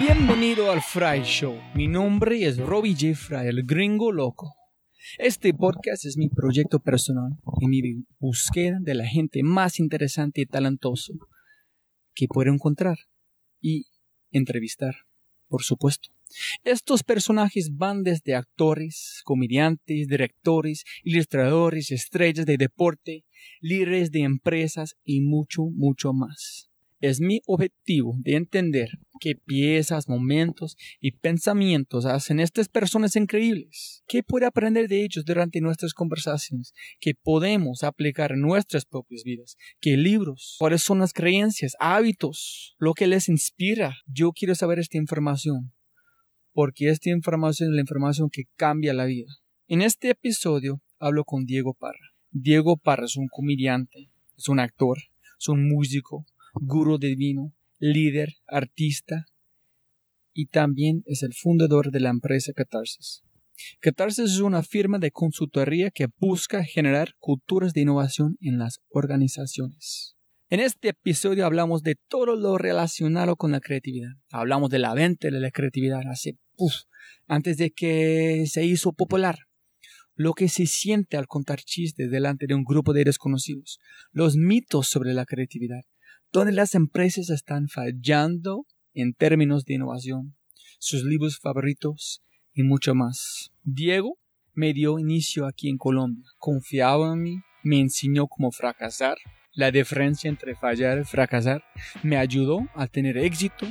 Bienvenido al Fry Show. Mi nombre es Robbie J. Fry, el gringo loco. Este podcast es mi proyecto personal y mi búsqueda de la gente más interesante y talentoso que puedo encontrar y entrevistar, por supuesto. Estos personajes van desde actores, comediantes, directores, ilustradores, estrellas de deporte, líderes de empresas y mucho, mucho más. Es mi objetivo de entender qué piezas, momentos y pensamientos hacen estas personas increíbles. ¿Qué puede aprender de ellos durante nuestras conversaciones? ¿Qué podemos aplicar en nuestras propias vidas? ¿Qué libros? ¿Cuáles son las creencias, hábitos? ¿Lo que les inspira? Yo quiero saber esta información porque esta información es la información que cambia la vida. En este episodio hablo con Diego Parra. Diego Parra es un comediante, es un actor, es un músico, gurú divino, líder, artista y también es el fundador de la empresa Catarsis. Catarsis es una firma de consultoría que busca generar culturas de innovación en las organizaciones. En este episodio hablamos de todo lo relacionado con la creatividad. Hablamos de la venta de la creatividad hace, antes de que se hizo popular. Lo que se siente al contar chistes delante de un grupo de desconocidos. Los mitos sobre la creatividad donde las empresas están fallando en términos de innovación, sus libros favoritos y mucho más. Diego me dio inicio aquí en Colombia, confiaba en mí, me enseñó cómo fracasar, la diferencia entre fallar y fracasar, me ayudó a tener éxito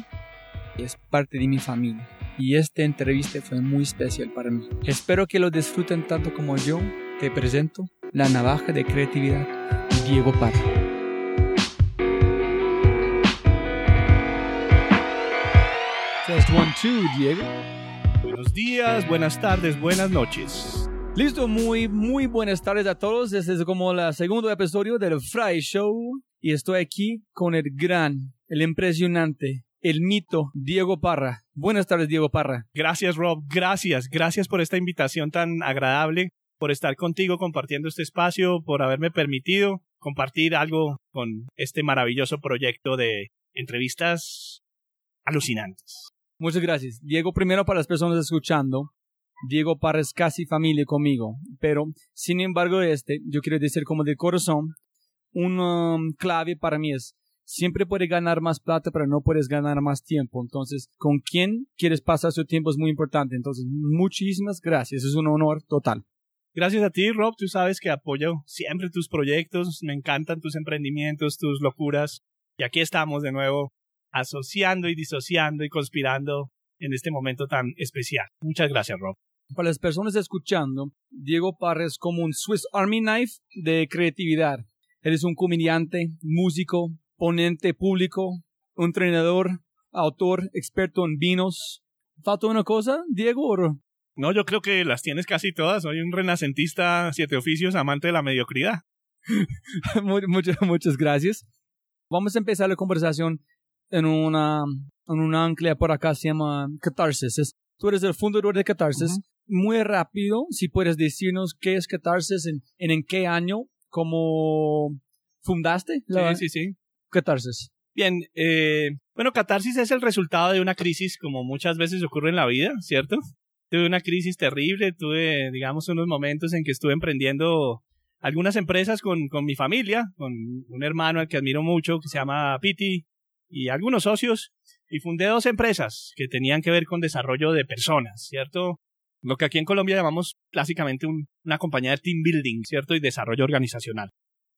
y es parte de mi familia. Y esta entrevista fue muy especial para mí. Espero que lo disfruten tanto como yo. Te presento la navaja de creatividad, Diego Parra. Test one, two, Diego. Buenos días, buenas tardes, buenas noches. Listo, muy, muy buenas tardes a todos. Este es como el segundo episodio del Fry Show. Y estoy aquí con el gran, el impresionante, el mito Diego Parra. Buenas tardes, Diego Parra. Gracias, Rob. Gracias. Gracias por esta invitación tan agradable, por estar contigo compartiendo este espacio, por haberme permitido compartir algo con este maravilloso proyecto de entrevistas alucinantes. Muchas gracias. Diego, primero para las personas escuchando, Diego Parra es casi familia conmigo, pero sin embargo este, yo quiero decir como de corazón, una um, clave para mí es, siempre puedes ganar más plata, pero no puedes ganar más tiempo. Entonces, con quién quieres pasar su tiempo es muy importante. Entonces, muchísimas gracias. Es un honor total. Gracias a ti, Rob. Tú sabes que apoyo siempre tus proyectos. Me encantan tus emprendimientos, tus locuras. Y aquí estamos de nuevo asociando y disociando y conspirando en este momento tan especial. Muchas gracias, Rob. Para las personas escuchando, Diego Parra es como un Swiss Army Knife de creatividad. Eres un comediante, músico, ponente público, entrenador, autor, experto en vinos. ¿Falta una cosa, Diego? No, yo creo que las tienes casi todas. Soy un renacentista, siete oficios, amante de la mediocridad. muchas, muchas gracias. Vamos a empezar la conversación en una, en una ancla por acá se llama Catarsis. tú eres el fundador de Catarsis. Muy rápido, si puedes decirnos qué es Catarsis, en, en, qué año, cómo fundaste la sí, sí, sí. Catarsis. Bien, eh, bueno, Catarsis es el resultado de una crisis como muchas veces ocurre en la vida, ¿cierto? Tuve una crisis terrible, tuve, digamos, unos momentos en que estuve emprendiendo algunas empresas con, con mi familia, con un hermano al que admiro mucho, que se llama Piti, y algunos socios y fundé dos empresas que tenían que ver con desarrollo de personas, ¿cierto? Lo que aquí en Colombia llamamos clásicamente una compañía de team building, ¿cierto? Y desarrollo organizacional.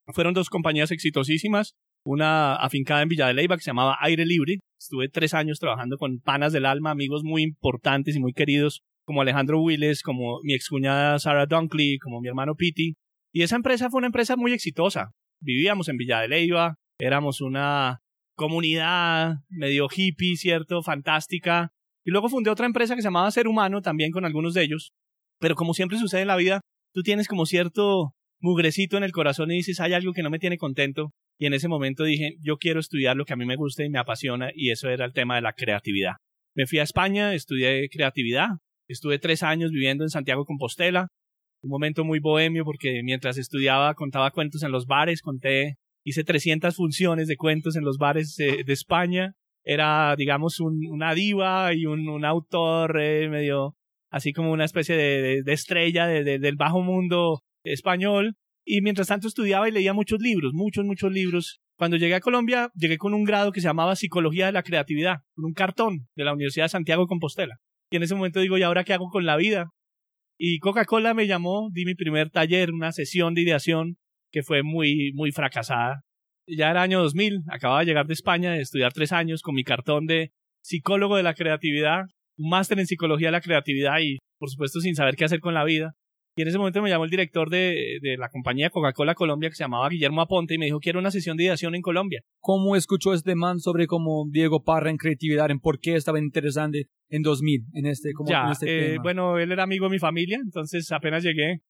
Fueron dos compañías exitosísimas, una afincada en Villa de Leyva que se llamaba Aire Libre. Estuve tres años trabajando con panas del alma, amigos muy importantes y muy queridos, como Alejandro Willes, como mi excuñada Sarah Dunkley, como mi hermano Piti. Y esa empresa fue una empresa muy exitosa. Vivíamos en Villa de Leyva, éramos una comunidad medio hippie, ¿cierto? Fantástica. Y luego fundé otra empresa que se llamaba Ser Humano, también con algunos de ellos. Pero como siempre sucede en la vida, tú tienes como cierto mugrecito en el corazón y dices, hay algo que no me tiene contento. Y en ese momento dije, yo quiero estudiar lo que a mí me gusta y me apasiona, y eso era el tema de la creatividad. Me fui a España, estudié creatividad, estuve tres años viviendo en Santiago Compostela, un momento muy bohemio porque mientras estudiaba contaba cuentos en los bares, conté, hice 300 funciones de cuentos en los bares de, España, era digamos un, una diva y un, un autor eh, medio así como una especie de, de, estrella del bajo mundo español. Y mientras tanto estudiaba y leía muchos libros, muchos, muchos libros. Cuando llegué a Colombia, llegué con un grado que se llamaba Psicología de la Creatividad, con un cartón de la Universidad de Santiago de Compostela. Y en ese momento digo, ¿y ahora qué hago con la vida? Y Coca-Cola me llamó, di mi primer taller, una sesión de ideación que fue muy, muy fracasada. Ya era año 2000, acababa de llegar de España, de estudiar tres años con mi cartón de psicólogo de la creatividad, un máster en psicología de la creatividad y, por supuesto, sin saber qué hacer con la vida. Y en ese momento me llamó el director de, de la compañía Coca-Cola Colombia, que se llamaba Guillermo Aponte, y me dijo, quiero una sesión de ideación en Colombia. ¿Cómo escuchó este man sobre cómo Diego Parra en creatividad, en por qué estaba interesante en 2000 en este, como ya, este eh, Bueno, él era amigo de mi familia, entonces apenas llegué,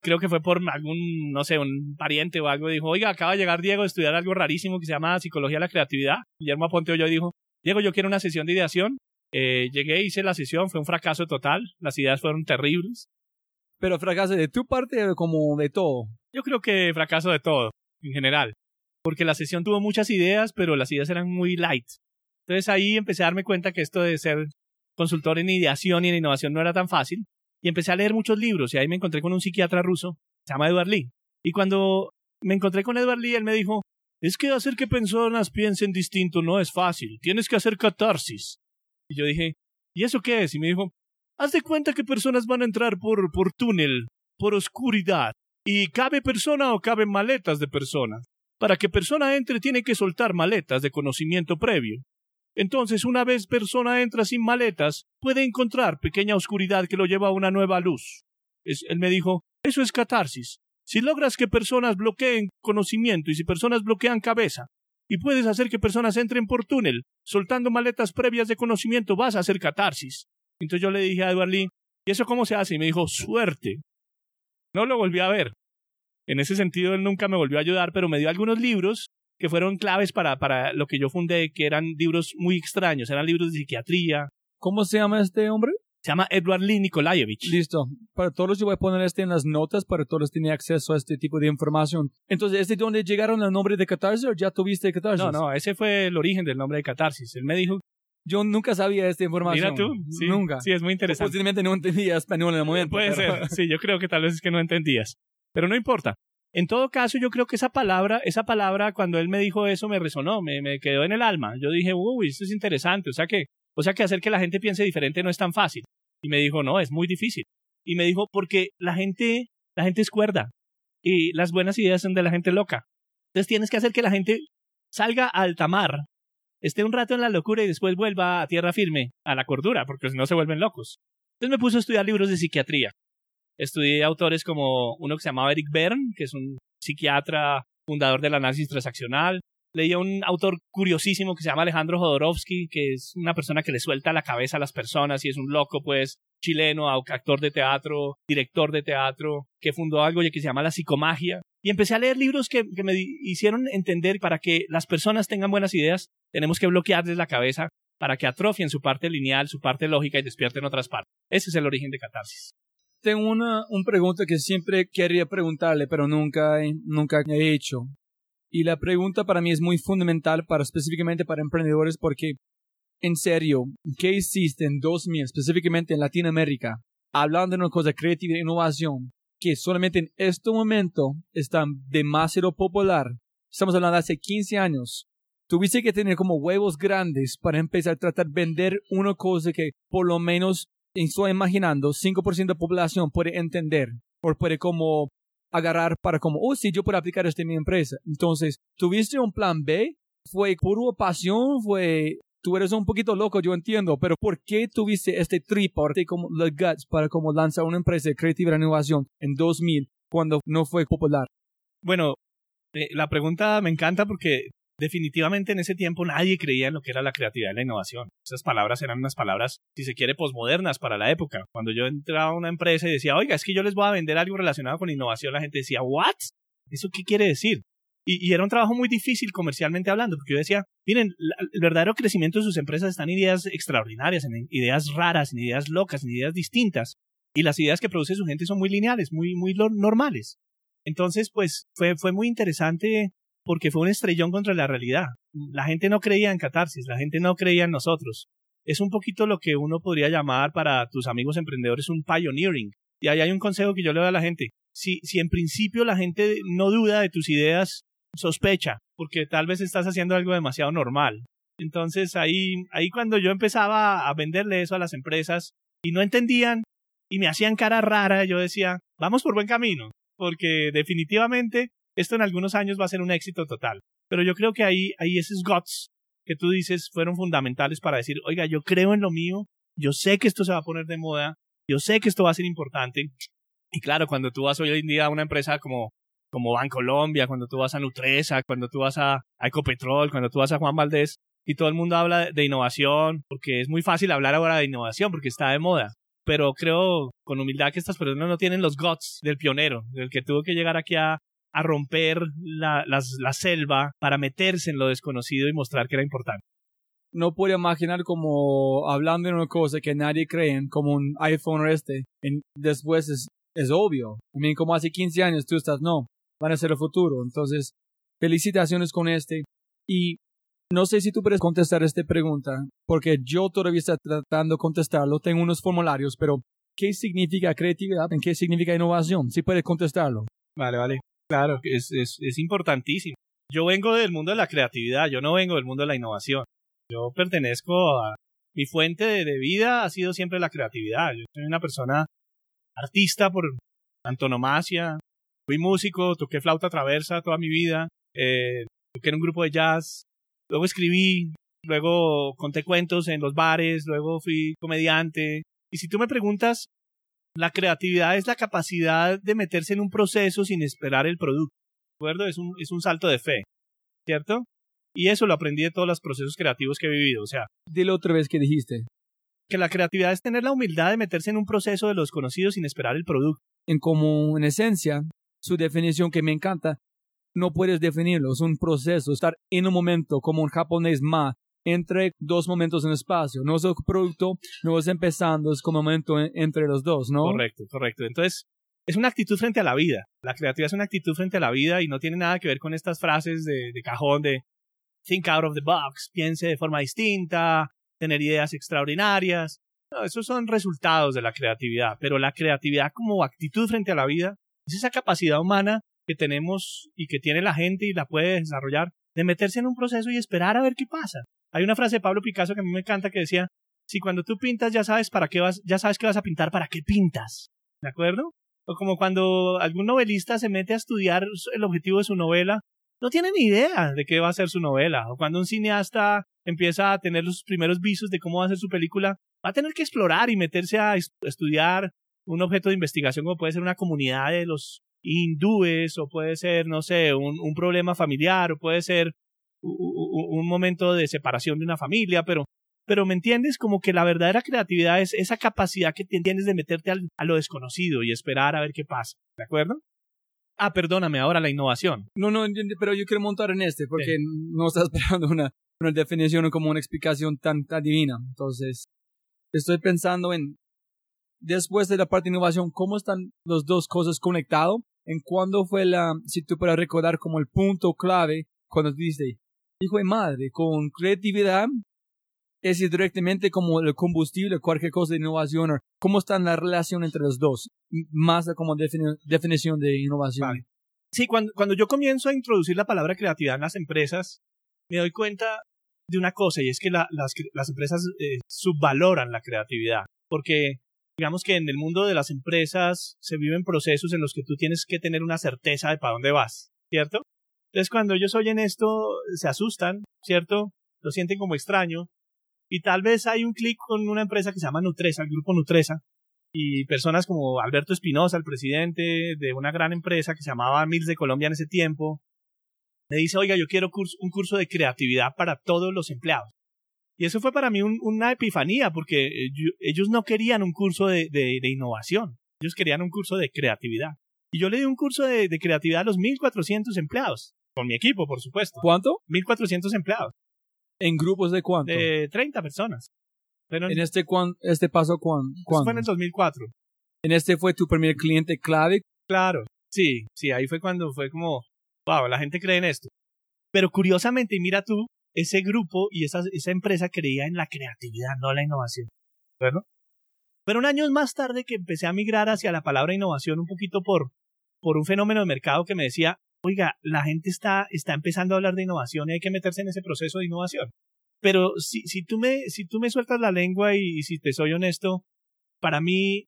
creo que fue por algún, no sé, un pariente o algo, dijo, oiga, acaba de llegar Diego a estudiar algo rarísimo que se llama Psicología de la Creatividad. Guillermo Aponte oyó y dijo, Diego, yo quiero una sesión de ideación. Eh, llegué, hice la sesión, fue un fracaso total, las ideas fueron terribles. Pero fracaso de tu parte como de todo. Yo creo que fracaso de todo, en general. Porque la sesión tuvo muchas ideas, pero las ideas eran muy light. Entonces ahí empecé a darme cuenta que esto de ser consultor en ideación y en innovación no era tan fácil. Y empecé a leer muchos libros y ahí me encontré con un psiquiatra ruso, se llama Edward Lee. Y cuando me encontré con Edward Lee, él me dijo, es que hacer que personas piensen distinto no es fácil, tienes que hacer catarsis. Y yo dije, ¿y eso qué es? Y me dijo, Haz de cuenta que personas van a entrar por, por túnel, por oscuridad, y cabe persona o caben maletas de personas. Para que persona entre tiene que soltar maletas de conocimiento previo. Entonces, una vez persona entra sin maletas, puede encontrar pequeña oscuridad que lo lleva a una nueva luz. él me dijo, eso es catarsis. Si logras que personas bloqueen conocimiento y si personas bloquean cabeza, y puedes hacer que personas entren por túnel, soltando maletas previas de conocimiento, vas a hacer catarsis. Entonces yo le dije a Edward Lee, ¿y eso cómo se hace? Y me dijo, suerte. No lo volví a ver. En ese sentido, él nunca me volvió a ayudar, pero me dio algunos libros que fueron claves para, para lo que yo fundé, que eran libros muy extraños, eran libros de psiquiatría. ¿Cómo se llama este hombre? Se llama Edward Lee Nikolaevich. Listo. Para todos yo voy a poner este en las notas para todos tener acceso a este tipo de información. Entonces, ¿este es donde llegaron al nombre de Catarsis o ya tuviste Catarsis? No, no, ese fue el origen del nombre de Catarsis. Él me dijo yo nunca sabía esta información. Mira tú, sí, nunca. Sí, es muy interesante. Posiblemente no entendía español en el momento. Puede ser, sí, yo creo que tal vez es que no entendías. Pero no importa. En todo caso, yo creo que esa palabra, esa palabra, cuando él me dijo eso, me resonó, me, quedó en el alma. Yo dije, uy, esto es interesante. O sea que, o sea que hacer que la gente piense diferente no es tan fácil. Y me dijo, no, es muy difícil. Y me dijo, porque la gente, la gente es cuerda. Y las buenas ideas son de la gente loca. Entonces tienes que hacer que la gente salga al tamar esté un rato en la locura y después vuelva a tierra firme, a la cordura, porque si no se vuelven locos. Entonces me puso a estudiar libros de psiquiatría. Estudié autores como uno que se llamaba Eric Bern, que es un psiquiatra fundador del análisis transaccional. Leí a un autor curiosísimo que se llama Alejandro Jodorowsky, que es una persona que le suelta la cabeza a las personas y es un loco, pues, chileno, actor de teatro, director de teatro, que fundó algo que se llama la psicomagia. Y empecé a leer libros que, que me hicieron entender para que las personas tengan buenas ideas, tenemos que bloquearles la cabeza para que atrofien su parte lineal, su parte lógica y despierten otras partes. Ese es el origen de catarsis. Tengo una, una pregunta que siempre quería preguntarle, pero nunca, nunca he hecho. Y la pregunta para mí es muy fundamental para específicamente para emprendedores porque, en serio, ¿qué hiciste en 2000, específicamente en Latinoamérica, hablando de una cosa creativa e innovación, que solamente en este momento está demasiado popular? Estamos hablando de hace 15 años. Tuviste que tener como huevos grandes para empezar a tratar de vender una cosa que por lo menos estoy imaginando 5% de población puede entender o puede como agarrar para como, oh, sí, yo puedo aplicar esto en mi empresa. Entonces, ¿tuviste un plan B? ¿Fue puro pasión? ¿Fue, tú eres un poquito loco, yo entiendo, pero ¿por qué tuviste este triporte como los guts para como lanzar una empresa de creativa innovación en 2000 cuando no fue popular? Bueno, eh, la pregunta me encanta porque definitivamente en ese tiempo nadie creía en lo que era la creatividad y la innovación. Esas palabras eran unas palabras, si se quiere, posmodernas para la época. Cuando yo entraba a una empresa y decía, oiga, es que yo les voy a vender algo relacionado con innovación, la gente decía, ¿what? ¿Eso qué quiere decir? Y, era un trabajo muy difícil comercialmente hablando, porque yo decía, miren, el verdadero crecimiento de sus empresas están en ideas extraordinarias, en ideas raras, en ideas locas, en ideas distintas. Y las ideas que produce su gente son muy lineales, muy, muy normales. Entonces, pues fue muy interesante porque fue un estrellón contra la realidad. La gente no creía en Catarsis, la gente no creía en nosotros. Es un poquito lo que uno podría llamar para tus amigos emprendedores un pioneering. Y ahí hay un consejo que yo le doy a la gente. Si, si en principio la gente no duda de tus ideas, sospecha, porque tal vez estás haciendo algo demasiado normal. Entonces ahí, ahí cuando yo empezaba a venderle eso a las empresas y no entendían y me hacían cara rara, yo decía, vamos por buen camino, porque definitivamente esto en algunos años va a ser un éxito total. Pero yo creo que ahí, ahí esos guts que tú dices fueron fundamentales para decir, oiga, yo creo en lo mío, yo sé que esto se va a poner de moda, yo sé que esto va a ser importante. Y claro, cuando tú vas hoy en día a una empresa como como Colombia, cuando tú vas a Nutresa, cuando tú vas a, Ecopetrol, cuando tú vas a Juan Valdés, y todo el mundo habla de, innovación, porque es muy fácil hablar ahora de innovación, porque está de moda. Pero creo con humildad que estas personas no tienen los guts del pionero, del que tuvo que llegar aquí a, a romper la, la selva para meterse en lo desconocido y mostrar que era importante no puedo imaginar como hablando de una cosa que nadie cree como un iPhone o este, en, después es, es obvio. Mean, como hace 15 años tú estás, no, van a ser el futuro. Entonces, felicitaciones con este. Y no sé si tú puedes contestar esta pregunta, porque yo todavía estoy tratando de contestarlo. Tengo unos formularios, pero ¿qué significa creatividad? ¿En qué significa innovación? Si puedes contestarlo. Vale, vale. Claro, es, es, es importantísimo. Yo vengo del mundo de la creatividad, yo no vengo del mundo de la innovación. Yo pertenezco a... Mi fuente de vida ha sido siempre la creatividad. Yo soy una persona artista por antonomasia, Fui músico, toqué flauta traversa toda mi vida, eh, toqué en un grupo de jazz, luego escribí, luego conté cuentos en los bares, luego fui comediante. Y si tú me preguntas, la creatividad es la capacidad de meterse en un proceso sin esperar el producto. ¿De acuerdo? Es un, es un salto de fe, ¿cierto? Y eso lo aprendí de todos los procesos creativos que he vivido. O sea, dile otra vez que dijiste. Que la creatividad es tener la humildad de meterse en un proceso de los conocidos sin esperar el producto. En como, en esencia, su definición que me encanta, no puedes definirlo, es un proceso, estar en un momento como un japonés ma, entre dos momentos en espacio, no es un producto, no es empezando, es como momento entre los dos, ¿no? Correcto, correcto. Entonces, es una actitud frente a la vida. La creatividad es una actitud frente a la vida y no tiene nada que ver con estas frases de, de cajón de think out of the box, piense de forma distinta, tener ideas extraordinarias. No, esos son resultados de la creatividad, pero la creatividad como actitud frente a la vida es esa capacidad humana que tenemos y que tiene la gente y la puede desarrollar de meterse en un proceso y esperar a ver qué pasa. Hay una frase de Pablo Picasso que a mí me encanta que decía, si cuando tú pintas ya sabes para qué vas, ya sabes qué vas a pintar, ¿para qué pintas? ¿De acuerdo? O como cuando algún novelista se mete a estudiar el objetivo de su novela, no tiene ni idea de qué va a ser su novela. O cuando un cineasta empieza a tener los primeros visos de cómo va a ser su película, va a tener que explorar y meterse a estudiar un objeto de investigación como puede ser una comunidad de los hindúes o puede ser, no sé, un problema familiar o puede ser un, momento de separación de una familia, pero, pero me entiendes como que la verdadera creatividad es esa capacidad que tienes de meterte a lo desconocido y esperar a ver qué pasa, ¿de acuerdo? Ah, perdóname, ahora la innovación. No, no, pero yo quiero montar en este porque no estás esperando una, una definición o como una explicación tan, tan divina. Entonces, estoy pensando en después de la parte de innovación, ¿cómo están las dos cosas conectadas? ¿En cuándo fue la, si tú puedes recordar como el punto clave cuando dices, hijo de madre, con creatividad, es directamente como el combustible, cualquier cosa de innovación, ¿cómo está la relación entre los dos? Más como definición de innovación. Sí, cuando, cuando yo comienzo a introducir la palabra creatividad en las empresas, me doy cuenta de una cosa y es que las, las, empresas eh, subvaloran la creatividad porque digamos que en el mundo de las empresas se viven procesos en los que tú tienes que tener una certeza de para dónde vas, ¿cierto? Entonces cuando ellos oyen esto se asustan, ¿cierto? Lo sienten como extraño y tal vez hay un clic con una empresa que se llama Nutresa, el grupo Nutresa, y personas como Alberto Espinosa, el presidente de una gran empresa que se llamaba Mills de Colombia en ese tiempo, me dice, oiga, yo quiero un curso de creatividad para todos los empleados. Y eso fue para mí una epifanía, porque eh, ellos no querían un curso de, innovación, ellos querían un curso de creatividad. Y yo le di un curso de, creatividad a los 1.400 empleados, con mi equipo, por supuesto. ¿Cuánto? 1.400 empleados. ¿En grupos de cuánto? De 30 personas. ¿En este, este paso cuándo? fue en el 2004. ¿En este fue tu primer cliente clave? Claro, sí, sí, ahí fue cuando fue como, wow, la gente cree en esto. Pero curiosamente, mira tú, ese grupo y esa, esa empresa creía en la creatividad, no la innovación. ¿Verdad? Pero un año más tarde que empecé a migrar hacia la palabra innovación un poquito por, por un fenómeno de mercado que me decía, oiga, la gente está, está empezando a hablar de innovación y hay que meterse en ese proceso de innovación. Pero si, si, tú, me, si tú me sueltas la lengua y, si te soy honesto, para mí,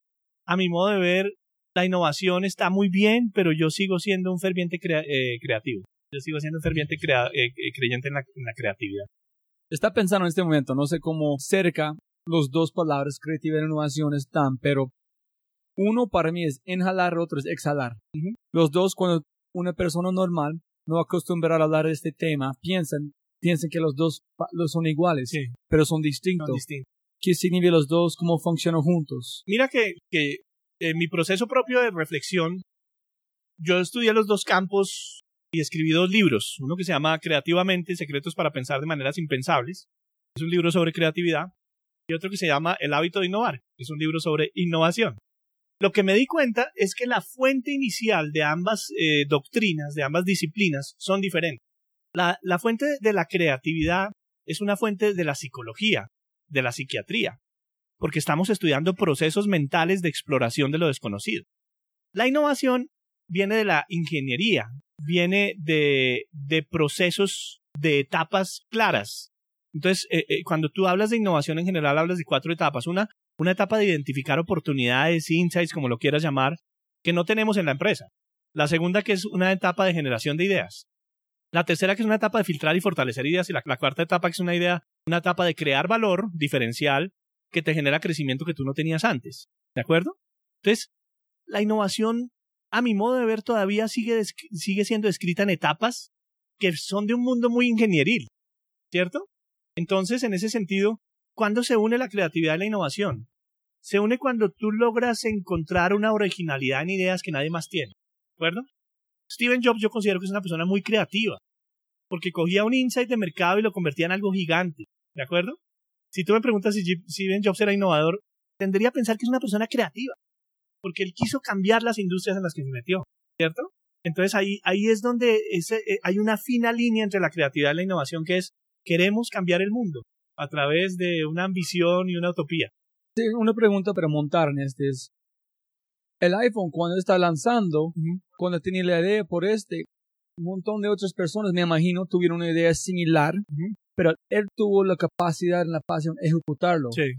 a mi modo de ver, la innovación está muy bien, pero yo sigo siendo un ferviente eh, creativo. Yo sigo siendo un ferviente eh, eh, creyente en la, en la, creatividad. Está pensando en este momento, no sé cómo cerca los dos palabras creatividad y innovación están, pero uno para mí es inhalar, otro es exhalar. Los dos, cuando una persona normal no acostumbra a hablar de este tema, piensan, piensan que los dos son iguales, pero son distintos. ¿Qué significa los dos? ¿Cómo funcionan juntos? Mira que, que en mi proceso propio de reflexión, yo estudié los dos campos y escribí dos libros. Uno que se llama Creativamente, Secretos para Pensar de Maneras Impensables. Es un libro sobre creatividad. Y otro que se llama El hábito de innovar. Es un libro sobre innovación. Lo que me di cuenta es que la fuente inicial de ambas eh, doctrinas, de ambas disciplinas, son diferentes. La, fuente de la creatividad es una fuente de la psicología, de la psiquiatría, porque estamos estudiando procesos mentales de exploración de lo desconocido. La innovación viene de la ingeniería, viene de, de procesos de etapas claras. Entonces, eh, eh, cuando tú hablas de innovación en general, hablas de cuatro etapas. Una, una etapa de identificar oportunidades, insights, como lo quieras llamar, que no tenemos en la empresa. La segunda, que es una etapa de generación de ideas. La tercera, que es una etapa de filtrar y fortalecer ideas. Y la, cuarta etapa, que es una idea, una etapa de crear valor diferencial que te genera crecimiento que tú no tenías antes. ¿De acuerdo? Entonces, la innovación a mi modo de ver, todavía sigue, sigue siendo escrita en etapas que son de un mundo muy ingenieril, ¿cierto? Entonces, en ese sentido, ¿cuándo se une la creatividad y la innovación? Se une cuando tú logras encontrar una originalidad en ideas que nadie más tiene, ¿de acuerdo? Steven Jobs yo considero que es una persona muy creativa, porque cogía un insight de mercado y lo convertía en algo gigante, ¿de acuerdo? Si tú me preguntas si Steven Jobs era innovador, tendría a pensar que es una persona creativa porque él quiso cambiar las industrias en las que se metió, ¿cierto? Entonces ahí, ahí es donde eh, hay una fina línea entre la creatividad y la innovación que es queremos cambiar el mundo a través de una ambición y una utopía. Sí, una pregunta para montar en este es, el iPhone cuando está lanzando, cuando tenía la idea por este, un montón de otras personas, me imagino, tuvieron una idea similar, pero él tuvo la capacidad, la pasión de ejecutarlo. Sí.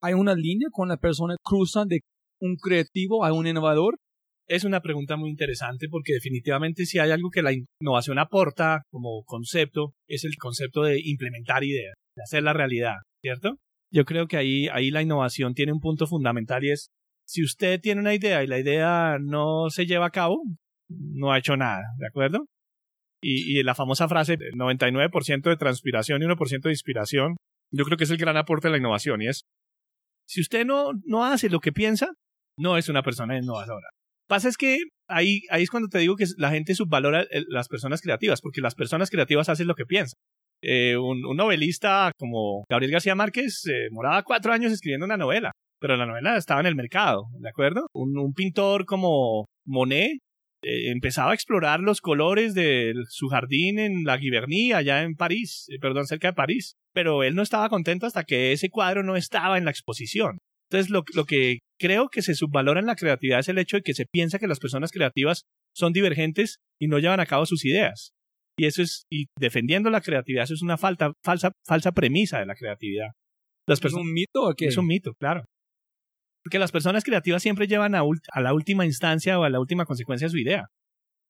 Hay una línea con la persona cruzan de un creativo a un innovador? Es una pregunta muy interesante porque definitivamente si hay algo que la innovación aporta como concepto es el concepto de implementar ideas, de hacer la realidad, ¿cierto? Yo creo que ahí, ahí la innovación tiene un punto fundamental y es si usted tiene una idea y la idea no se lleva a cabo, no ha hecho nada, ¿de acuerdo? Y, y la famosa frase 99% de transpiración y 1% de inspiración, yo creo que es el gran aporte de la innovación y es, si usted no, no hace lo que piensa, no es una persona innovadora. Pasa es que ahí, ahí es cuando te digo que la gente subvalora las personas creativas, porque las personas creativas hacen lo que piensan. Eh, un, novelista como Gabriel García Márquez eh, moraba cuatro años escribiendo una novela, pero la novela estaba en el mercado, ¿de acuerdo? Un, pintor como Monet eh, empezaba a explorar los colores de su jardín en la Giverny, allá en París, perdón, cerca de París, pero él no estaba contento hasta que ese cuadro no estaba en la exposición. Entonces, lo, lo que creo que se subvalora en la creatividad es el hecho de que se piensa que las personas creativas son divergentes y no llevan a cabo sus ideas. Y eso es, y defendiendo la creatividad, eso es una falta, falsa, falsa premisa de la creatividad. Las ¿Es un mito o qué? Es un mito, claro. Porque las personas creativas siempre llevan a, a la última instancia o a la última consecuencia su idea.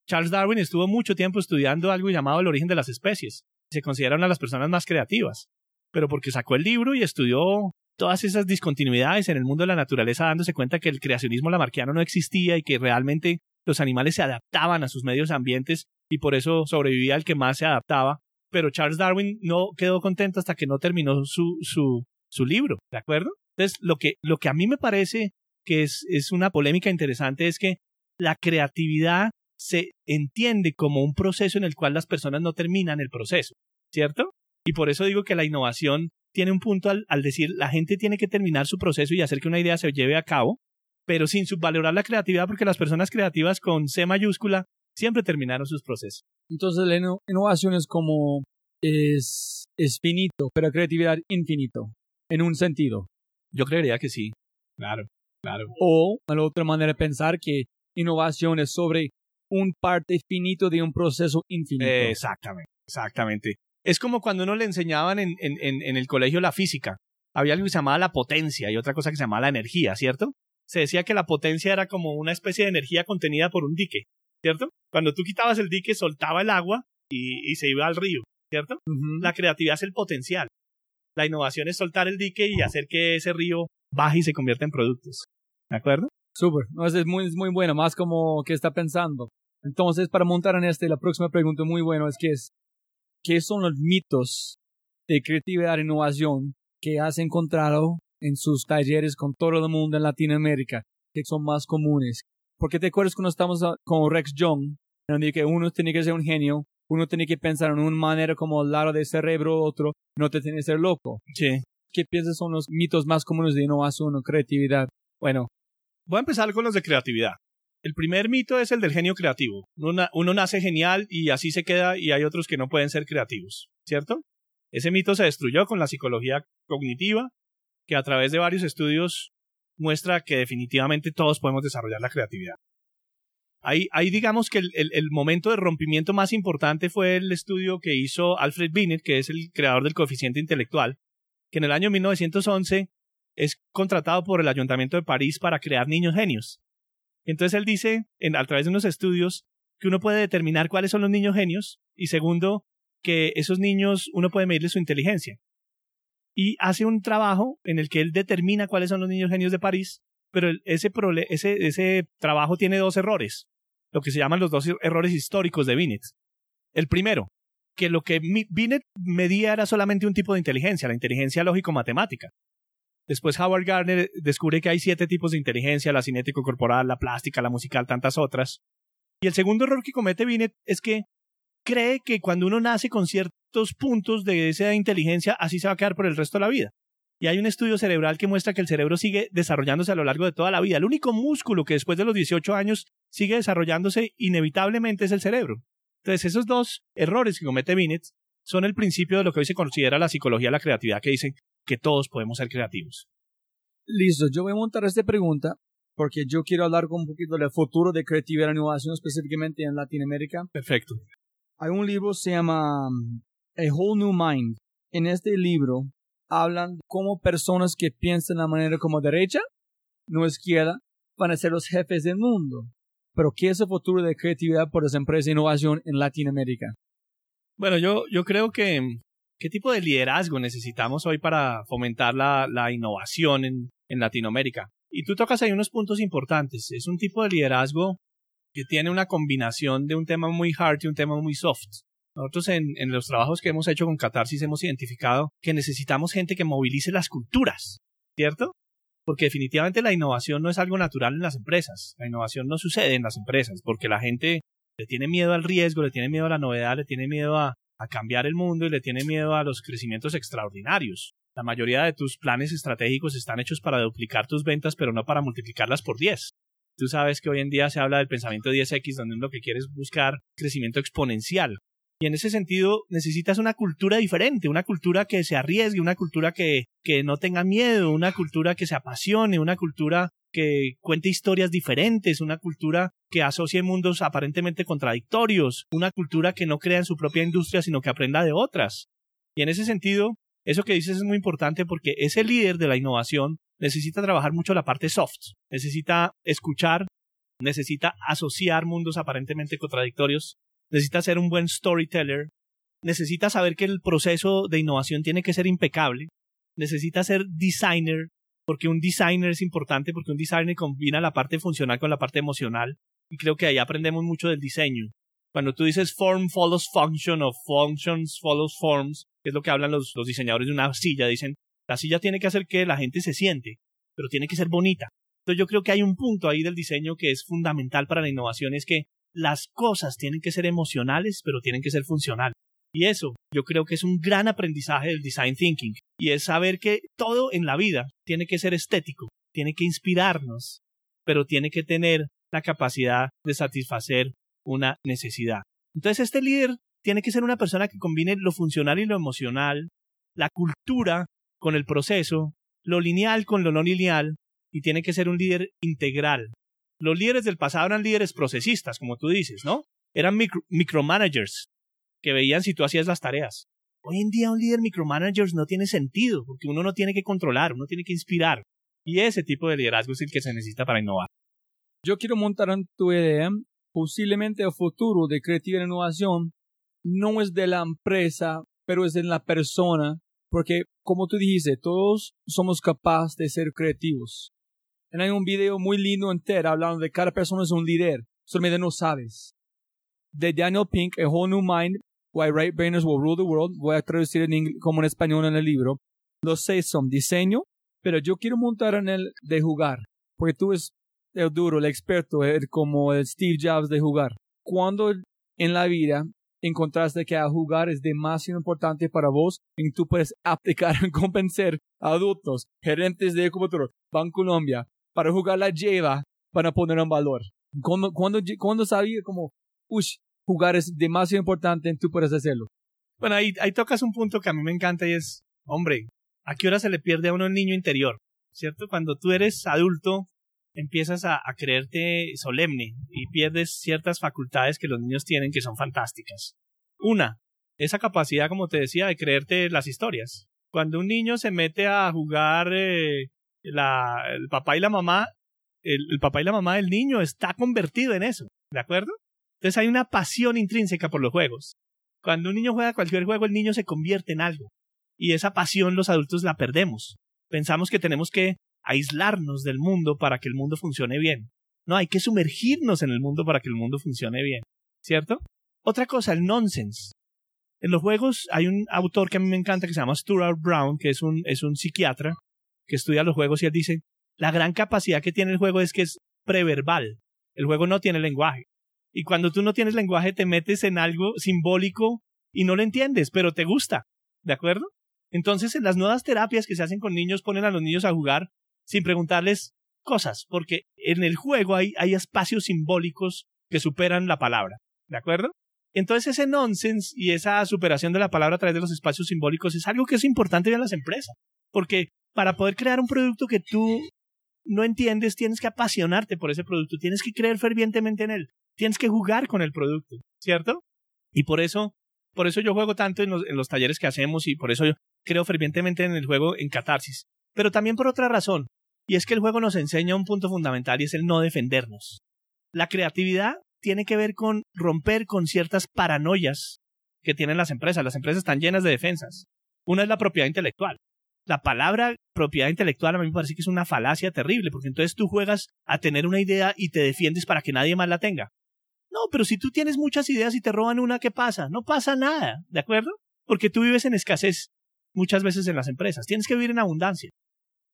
Charles Darwin estuvo mucho tiempo estudiando algo llamado el origen de las especies. Se considera una de las personas más creativas. Pero porque sacó el libro y estudió todas esas discontinuidades en el mundo de la naturaleza dándose cuenta que el creacionismo lamarquiano no existía y que realmente los animales se adaptaban a sus medios ambientes y por eso sobrevivía el que más se adaptaba. Pero Charles Darwin no quedó contento hasta que no terminó su, su, su libro, ¿de acuerdo? Entonces, lo que, lo que a mí me parece que es, es una polémica interesante es que la creatividad se entiende como un proceso en el cual las personas no terminan el proceso, ¿cierto? Y por eso digo que la innovación tiene un punto al, al, decir la gente tiene que terminar su proceso y hacer que una idea se lleve a cabo, pero sin subvalorar la creatividad porque las personas creativas con C mayúscula siempre terminaron sus procesos. Entonces la innovación es como es, es finito, pero creatividad infinito, en un sentido. Yo creería que sí, claro, claro. O la otra manera de pensar que innovación es sobre un parte finito de un proceso infinito. exactamente, exactamente. Es como cuando uno le enseñaban en, en, en, el colegio la física. Había algo que se llamaba la potencia y otra cosa que se llamaba la energía, ¿cierto? Se decía que la potencia era como una especie de energía contenida por un dique, ¿cierto? Cuando tú quitabas el dique, soltaba el agua y, y se iba al río, ¿cierto? La creatividad es el potencial. La innovación es soltar el dique y hacer que ese río baje y se convierta en productos. ¿De acuerdo? Súper. No, es muy, es muy bueno, más como que está pensando. Entonces, para montar en este, la próxima pregunta muy buena es que es, ¿qué son los mitos de creatividad e innovación que has encontrado en sus talleres con todo el mundo en Latinoamérica, que son más comunes? Porque te acuerdas cuando estamos con Rex Young, donde que uno tiene que ser un genio, uno tiene que pensar en una manera como al lado del cerebro, otro no te tiene que ser loco. Sí. ¿Qué piensas son los mitos más comunes de innovación o creatividad? Bueno, voy a empezar con los de creatividad. El primer mito es el del genio creativo. Uno, nace genial y así se queda y hay otros que no pueden ser creativos, ¿cierto? Ese mito se destruyó con la psicología cognitiva, que a través de varios estudios muestra que definitivamente todos podemos desarrollar la creatividad. Ahí, ahí digamos que el, el, momento de rompimiento más importante fue el estudio que hizo Alfred Binet, que es el creador del coeficiente intelectual, que en el año 1911 es contratado por el Ayuntamiento de París para crear niños genios. Entonces él dice, en, a través de unos estudios, que uno puede determinar cuáles son los niños genios y segundo, que esos niños uno puede medirle su inteligencia. Y hace un trabajo en el que él determina cuáles son los niños genios de París, pero ese, trabajo tiene dos errores, lo que se llaman los dos errores históricos de Binet. El primero, que lo que Binet medía era solamente un tipo de inteligencia, la inteligencia lógico-matemática. Después Howard Gardner descubre que hay siete tipos de inteligencia, la cinético corporal, la plástica, la musical, tantas otras. Y el segundo error que comete Binet es que cree que cuando uno nace con ciertos puntos de esa inteligencia, así se va a quedar por el resto de la vida. Y hay un estudio cerebral que muestra que el cerebro sigue desarrollándose a lo largo de toda la vida. El único músculo que después de los 18 años sigue desarrollándose inevitablemente es el cerebro. Entonces, esos dos errores que comete Binet son el principio de lo que hoy se considera la psicología de la creatividad, que dicen que todos podemos ser creativos. Listo, yo voy a montar esta pregunta porque yo quiero hablar con un poquito del futuro de creatividad e innovación específicamente en Latinoamérica. Perfecto. Hay un libro se llama um, A Whole New Mind. En este libro hablan cómo personas que piensan de la manera como derecha, no izquierda, van a ser los jefes del mundo. Pero ¿qué es el futuro de creatividad por las empresas de innovación en Latinoamérica? Bueno, yo, yo creo que ¿Qué tipo de liderazgo necesitamos hoy para fomentar la, la innovación en, en Latinoamérica? Y tú tocas ahí unos puntos importantes. Es un tipo de liderazgo que tiene una combinación de un tema muy hard y un tema muy soft. Nosotros en, los trabajos que hemos hecho con Catarsis hemos identificado que necesitamos gente que movilice las culturas, ¿cierto? Porque definitivamente la innovación no es algo natural en las empresas. La innovación no sucede en las empresas porque la gente le tiene miedo al riesgo, le tiene miedo a la novedad, le tiene miedo a, a cambiar el mundo y le tiene miedo a los crecimientos extraordinarios. La mayoría de tus planes estratégicos están hechos para duplicar tus ventas, pero no para multiplicarlas por 10. Tú sabes que hoy en día se habla del pensamiento 10X, donde lo que quieres buscar crecimiento exponencial. Y en ese sentido necesitas una cultura diferente, una cultura que se arriesgue, una cultura que, que no tenga miedo, una cultura que se apasione, una cultura que cuente historias diferentes, una cultura que asocie mundos aparentemente contradictorios, una cultura que no crea en su propia industria, sino que aprenda de otras. Y en ese sentido, eso que dices es muy importante porque ese líder de la innovación necesita trabajar mucho la parte soft, necesita escuchar, necesita asociar mundos aparentemente contradictorios, necesita ser un buen storyteller, necesita saber que el proceso de innovación tiene que ser impecable, necesita ser designer, porque un designer es importante, porque un designer combina la parte funcional con la parte emocional, y creo que ahí aprendemos mucho del diseño. Cuando tú dices form follows function o functions follows forms, es lo que hablan los diseñadores de una silla, dicen, la silla tiene que hacer que la gente se siente, pero tiene que ser bonita. Entonces yo creo que hay un punto ahí del diseño que es fundamental para la innovación, es que las cosas tienen que ser emocionales, pero tienen que ser funcionales. Y eso yo creo que es un gran aprendizaje del design thinking, y es saber que todo en la vida tiene que ser estético, tiene que inspirarnos, pero tiene que tener la capacidad de satisfacer una necesidad. Entonces este líder tiene que ser una persona que combine lo funcional y lo emocional, la cultura con el proceso, lo lineal con lo no lineal, y tiene que ser un líder integral. Los líderes del pasado eran líderes procesistas, como tú dices, ¿no? Eran micromanagers que veían si tú hacías las tareas. Hoy en día un líder micromanagers no tiene sentido, porque uno no tiene que controlar, uno tiene que inspirar. Y ese tipo de liderazgo es el que se necesita para innovar. Yo quiero montar en tu idea, posiblemente el futuro de creatividad e innovación no es de la empresa, pero es de la persona, porque como tú dijiste, todos somos capaces de ser creativos. Y hay un video muy lindo entero hablando de cada persona es un líder, solamente no sabes. De Daniel Pink, A Whole New Mind, Why Right Brainers Will Rule the World, voy a traducir en como en español en el libro. Los seis son diseño, pero yo quiero montar en el de jugar, porque tú es el duro, el experto, el, como el Steve Jobs de jugar. Cuando en la vida encontraste que a jugar es demasiado importante para vos y tú puedes aplicar en convencer a adultos, gerentes de Ecuador, Banco Colombia, para jugar la lleva para poner en valor. Cuando, cuando, cuando sabía como, uy, jugar es demasiado importante tú puedes hacerlo. Bueno, ahí, ahí tocas un punto que a mí me encanta y es, hombre, ¿a qué hora se le pierde a uno el niño interior? ¿Cierto? Cuando tú eres adulto, empiezas a, creerte solemne y pierdes ciertas facultades que los niños tienen que son fantásticas. Una, esa capacidad, como te decía, de creerte las historias. Cuando un niño se mete a jugar eh, la, el papá y la mamá, el, el, papá y la mamá del niño está convertido en eso, ¿de acuerdo? Entonces hay una pasión intrínseca por los juegos. Cuando un niño juega cualquier juego, el niño se convierte en algo. Y esa pasión los adultos la perdemos. Pensamos que tenemos que aislarnos del mundo para que el mundo funcione bien. No, hay que sumergirnos en el mundo para que el mundo funcione bien. ¿Cierto? Otra cosa, el nonsense. En los juegos hay un autor que a mí me encanta que se llama Stuart Brown, que es un, es un psiquiatra que estudia los juegos y él dice, la gran capacidad que tiene el juego es que es preverbal. El juego no tiene lenguaje. Y cuando tú no tienes lenguaje te metes en algo simbólico y no lo entiendes, pero te gusta. ¿De acuerdo? Entonces, en las nuevas terapias que se hacen con niños, ponen a los niños a jugar sin preguntarles cosas, porque en el juego hay, hay espacios simbólicos que superan la palabra, ¿de acuerdo? Entonces ese nonsense y esa superación de la palabra a través de los espacios simbólicos es algo que es importante en las empresas, porque para poder crear un producto que tú no entiendes, tienes que apasionarte por ese producto, tienes que creer fervientemente en él, tienes que jugar con el producto, ¿cierto? Y por eso, por eso yo juego tanto en los, en los talleres que hacemos y por eso yo creo fervientemente en el juego en catarsis, pero también por otra razón, y es que el juego nos enseña un punto fundamental y es el no defendernos. La creatividad tiene que ver con romper con ciertas paranoias que tienen las empresas. Las empresas están llenas de defensas. Una es la propiedad intelectual. La palabra propiedad intelectual a mí me parece que es una falacia terrible, porque entonces tú juegas a tener una idea y te defiendes para que nadie más la tenga. No, pero si tú tienes muchas ideas y te roban una, ¿qué pasa? No pasa nada, ¿de acuerdo? Porque tú vives en escasez muchas veces en las empresas. Tienes que vivir en abundancia.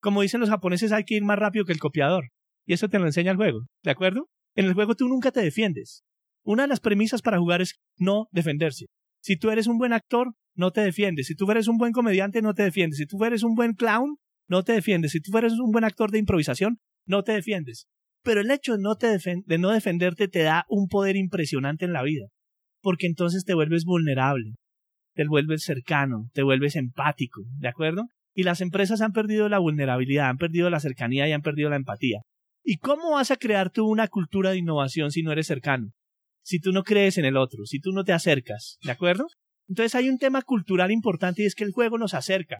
Como dicen los japoneses, hay que ir más rápido que el copiador. Y eso te lo enseña el juego, ¿de acuerdo? En el juego tú nunca te defiendes. Una de las premisas para jugar es no defenderse. Si tú eres un buen actor, no te defiendes. Si tú eres un buen comediante, no te defiendes. Si tú eres un buen clown, no te defiendes. Si tú eres un buen actor de improvisación, no te defiendes. Pero el hecho de no, de no defenderte te da un poder impresionante en la vida. Porque entonces te vuelves vulnerable, te vuelves cercano, te vuelves empático, ¿de acuerdo? Y las empresas han perdido la vulnerabilidad, han perdido la cercanía y han perdido la empatía. ¿Y cómo vas a crear tú una cultura de innovación si no eres cercano? Si tú no crees en el otro, si tú no te acercas, ¿de acuerdo? Entonces hay un tema cultural importante y es que el juego nos acerca,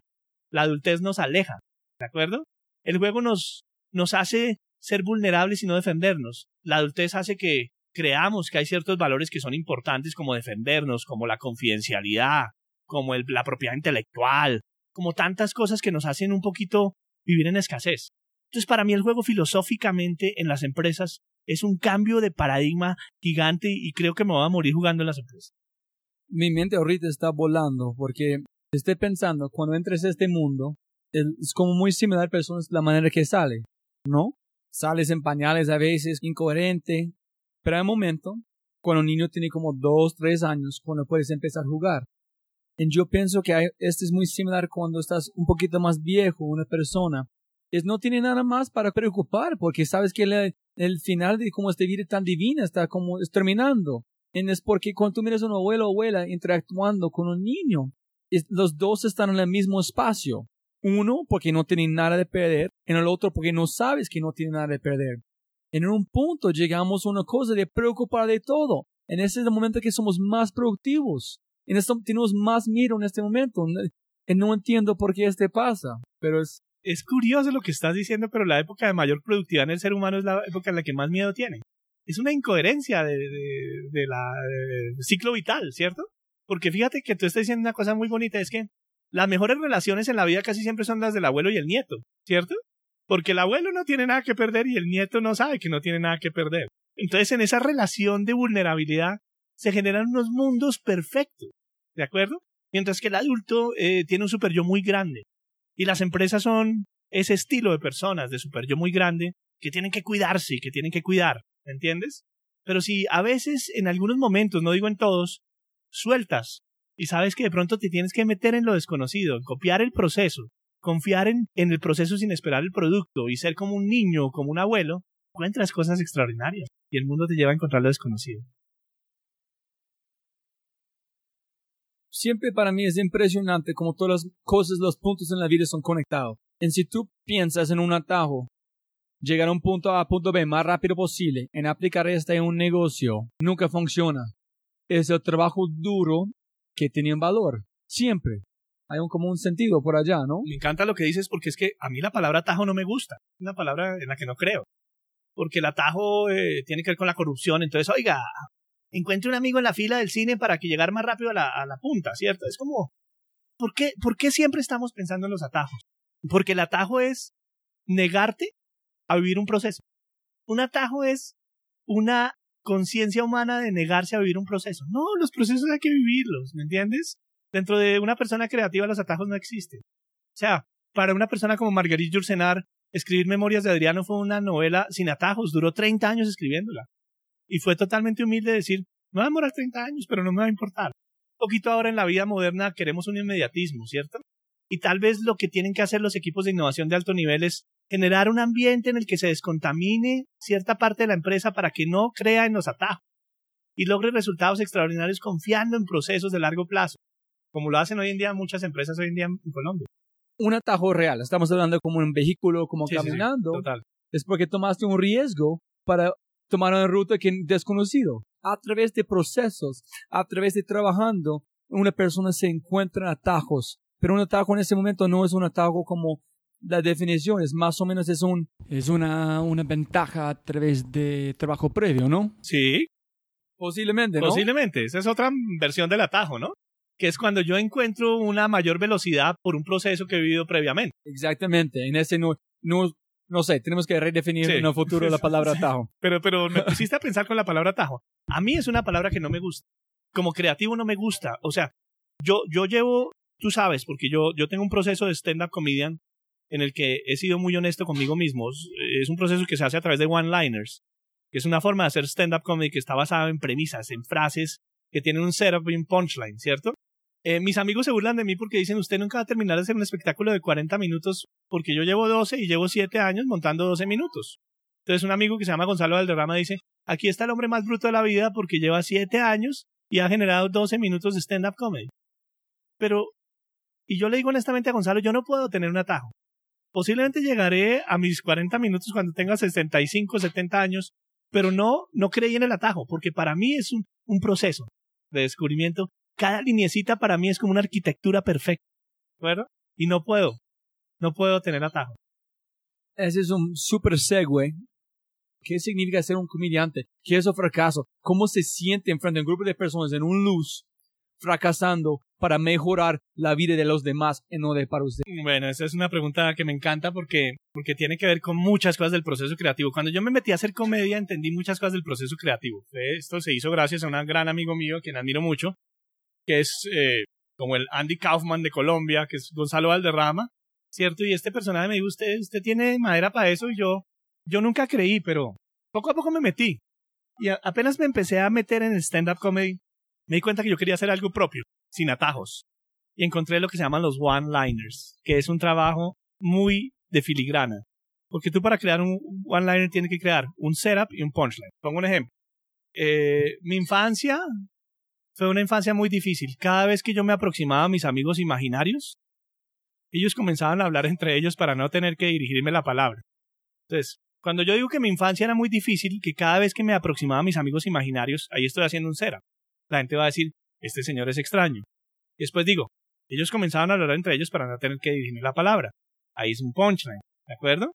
la adultez nos aleja, ¿de acuerdo? El juego nos, hace ser vulnerables y no defendernos. La adultez hace que creamos que hay ciertos valores que son importantes como defendernos, como la confidencialidad, como la propiedad intelectual, como tantas cosas que nos hacen un poquito vivir en escasez. Entonces, para mí el juego filosóficamente en las empresas es un cambio de paradigma gigante y creo que me voy a morir jugando en las empresas. Mi mente ahorita está volando porque estoy pensando, cuando entres a este mundo, es como muy similar a personas la manera que sale, ¿no? Sales en pañales a veces, incoherente, pero hay momento, cuando un niño tiene como dos, tres años, cuando puedes empezar a jugar. Yo pienso que hay, este es muy similar cuando estás un poquito más viejo, una persona. Es no tiene nada más para preocupar, porque sabes que el, el final de cómo esta vida tan divina está como es terminando. Es porque cuando tú miras a un abuelo o abuela interactuando con un niño, los dos están en el mismo espacio. Uno porque no tiene nada de perder, en el otro porque no sabes que no tiene nada de perder. En un punto llegamos a una cosa de preocupar de todo. En ese es el momento que somos más productivos. En esto tenemos más miedo en este momento. No entiendo por qué este pasa, pero es... Es curioso lo que estás diciendo, pero la época de mayor productividad en el ser humano es la época en la que más miedo tiene. Es una incoherencia de, de, la ciclo vital, ¿cierto? Porque fíjate que tú estás diciendo una cosa muy bonita, es que las mejores relaciones en la vida casi siempre son las del abuelo y el nieto, ¿cierto? Porque el abuelo no tiene nada que perder y el nieto no sabe que no tiene nada que perder. Entonces, en esa relación de vulnerabilidad se generan unos mundos perfectos, ¿de acuerdo? Mientras que el adulto eh, tiene un super yo muy grande. Y las empresas son ese estilo de personas de super yo muy grande que tienen que cuidarse y que tienen que cuidar, ¿entiendes? Pero si a veces, en algunos momentos, no digo en todos, sueltas y sabes que de pronto te tienes que meter en lo desconocido, copiar el proceso, confiar en el proceso sin esperar el producto y ser como un niño o como un abuelo, encuentras cosas extraordinarias y el mundo te lleva a encontrar lo desconocido. Siempre para mí es impresionante como todas las cosas, los puntos en la vida son conectados. En si tú piensas en un atajo, llegar a un punto A punto B más rápido posible, en aplicar esto en un negocio, nunca funciona. Es el trabajo duro que tiene un valor. Siempre. Hay un, como un sentido por allá, ¿no? Me encanta lo que dices porque es que a mí la palabra atajo no me gusta. Es una palabra en la que no creo. Porque el atajo eh, tiene que ver con la corrupción. Entonces, oiga, encuentre un amigo en la fila del cine para que llegar más rápido a la, punta, ¿cierto? Es como, ¿por qué, ¿por qué siempre estamos pensando en los atajos? Porque el atajo es negarte a vivir un proceso. Un atajo es una conciencia humana de negarse a vivir un proceso. No, los procesos hay que vivirlos, ¿me entiendes? Dentro de una persona creativa los atajos no existen. O sea, para una persona como Marguerite Yourcenar, escribir Memorias de Adriano fue una novela sin atajos, duró 30 años escribiéndola. Y fue totalmente humilde decir, me va a demorar 30 años, pero no me va a importar. Un poquito ahora en la vida moderna queremos un inmediatismo, ¿cierto? Y tal vez lo que tienen que hacer los equipos de innovación de alto nivel es generar un ambiente en el que se descontamine cierta parte de la empresa para que no crea en los atajos y logre resultados extraordinarios confiando en procesos de largo plazo, como lo hacen hoy en día muchas empresas hoy en día en Colombia. Un atajo real, estamos hablando como un vehículo, como caminando, es porque tomaste un riesgo para tomar una ruta que desconocido. A través de procesos, a través de trabajando, una persona se encuentra en atajos. Pero un atajo en ese momento no es un atajo como la definición, es más o menos es un es una, una ventaja a través de trabajo previo, ¿no? Sí. Posiblemente, ¿no? Posiblemente. Esa es otra versión del atajo, ¿no? Que es cuando yo encuentro una mayor velocidad por un proceso que he vivido previamente. Exactamente. En ese no, no no sé, tenemos que redefinir en el futuro la palabra atajo. Pero, pero me pusiste a pensar con la palabra atajo. A mí es una palabra que no me gusta. Como creativo no me gusta. O sea, yo, yo llevo, tú sabes, porque yo, yo tengo un proceso de stand-up comedian en el que he sido muy honesto conmigo mismo. Es un proceso que se hace a través de one-liners, que es una forma de hacer stand-up comedy que está basada en premisas, en frases que tienen un setup y un punchline, ¿cierto? Eh, mis amigos se burlan de mí porque dicen, usted nunca va a terminar de hacer un espectáculo de 40 minutos porque yo llevo 12 y llevo 7 años montando 12 minutos. Entonces un amigo que se llama Gonzalo Valderrama dice, aquí está el hombre más bruto de la vida porque lleva 7 años y ha generado 12 minutos de stand-up comedy. Pero, y yo le digo honestamente a Gonzalo, yo no puedo tener un atajo. Posiblemente llegaré a mis 40 minutos cuando tenga 65, 70 años, pero no, no creí en el atajo, porque para mí es un, un proceso de descubrimiento cada linecita para mí es como una arquitectura perfecta. ¿Verdad? Y no puedo. No puedo tener atajo. Ese es un super segue. ¿Qué significa ser un comediante? ¿Qué es un fracaso? ¿Cómo se siente enfrente de un grupo de personas en un luz, fracasando, para mejorar la vida de los demás y no de para usted? Bueno, esa es una pregunta que me encanta porque, porque tiene que ver con muchas cosas del proceso creativo. Cuando yo me metí a hacer comedia, entendí muchas cosas del proceso creativo. Esto se hizo gracias a un gran amigo mío, quien admiro mucho, que es eh, como el Andy Kaufman de Colombia, que es Gonzalo Valderrama, ¿cierto? Y este personaje me dijo, usted, usted tiene madera para eso y yo, yo nunca creí, pero poco a poco me metí. Y apenas me empecé a meter en el stand-up comedy, me di cuenta que yo quería hacer algo propio, sin atajos. Y encontré lo que se llaman los one-liners, que es un trabajo muy de filigrana. Porque tú para crear un one-liner tienes que crear un setup y un punchline. Pongo un ejemplo. Eh, mi infancia fue una infancia muy difícil. Cada vez que yo me aproximaba a mis amigos imaginarios, ellos comenzaban a hablar entre ellos para no tener que dirigirme la palabra. Entonces, cuando yo digo que mi infancia era muy difícil, que cada vez que me aproximaba a mis amigos imaginarios, ahí estoy haciendo un setup la gente va a decir, este señor es extraño. Y después digo, ellos comenzaban a hablar entre ellos para no tener que dirigir la palabra. Ahí es un punchline, ¿de acuerdo?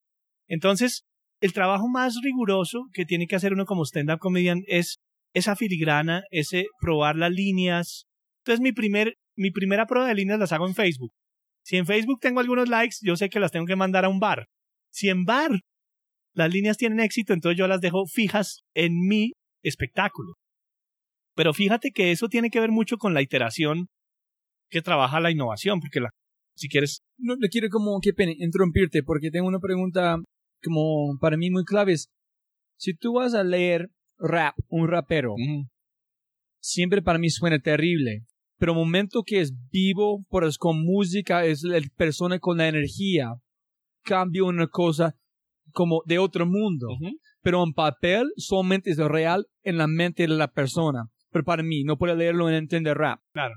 Entonces, el trabajo más riguroso que tiene que hacer uno como stand-up comedian es esa filigrana, ese probar las líneas. Entonces, mi, primer, mi primera prueba de líneas las hago en Facebook. Si en Facebook tengo algunos likes, yo sé que las tengo que mandar a un bar. Si en bar las líneas tienen éxito, entonces yo las dejo fijas en mi espectáculo. Pero fíjate que eso tiene que ver mucho con la iteración que trabaja la innovación, porque la, si quieres... No, le quiero como, qué pena, interrumpirte, porque tengo una pregunta como para mí muy clave. Si tú vas a leer rap, un rapero, siempre para mí suena terrible, pero momento que es vivo, por es con música, es la persona con la energía, cambia una cosa como de otro mundo. Pero en papel solamente es real en la mente de la persona pero para mí no puede leerlo en entender rap. Claro.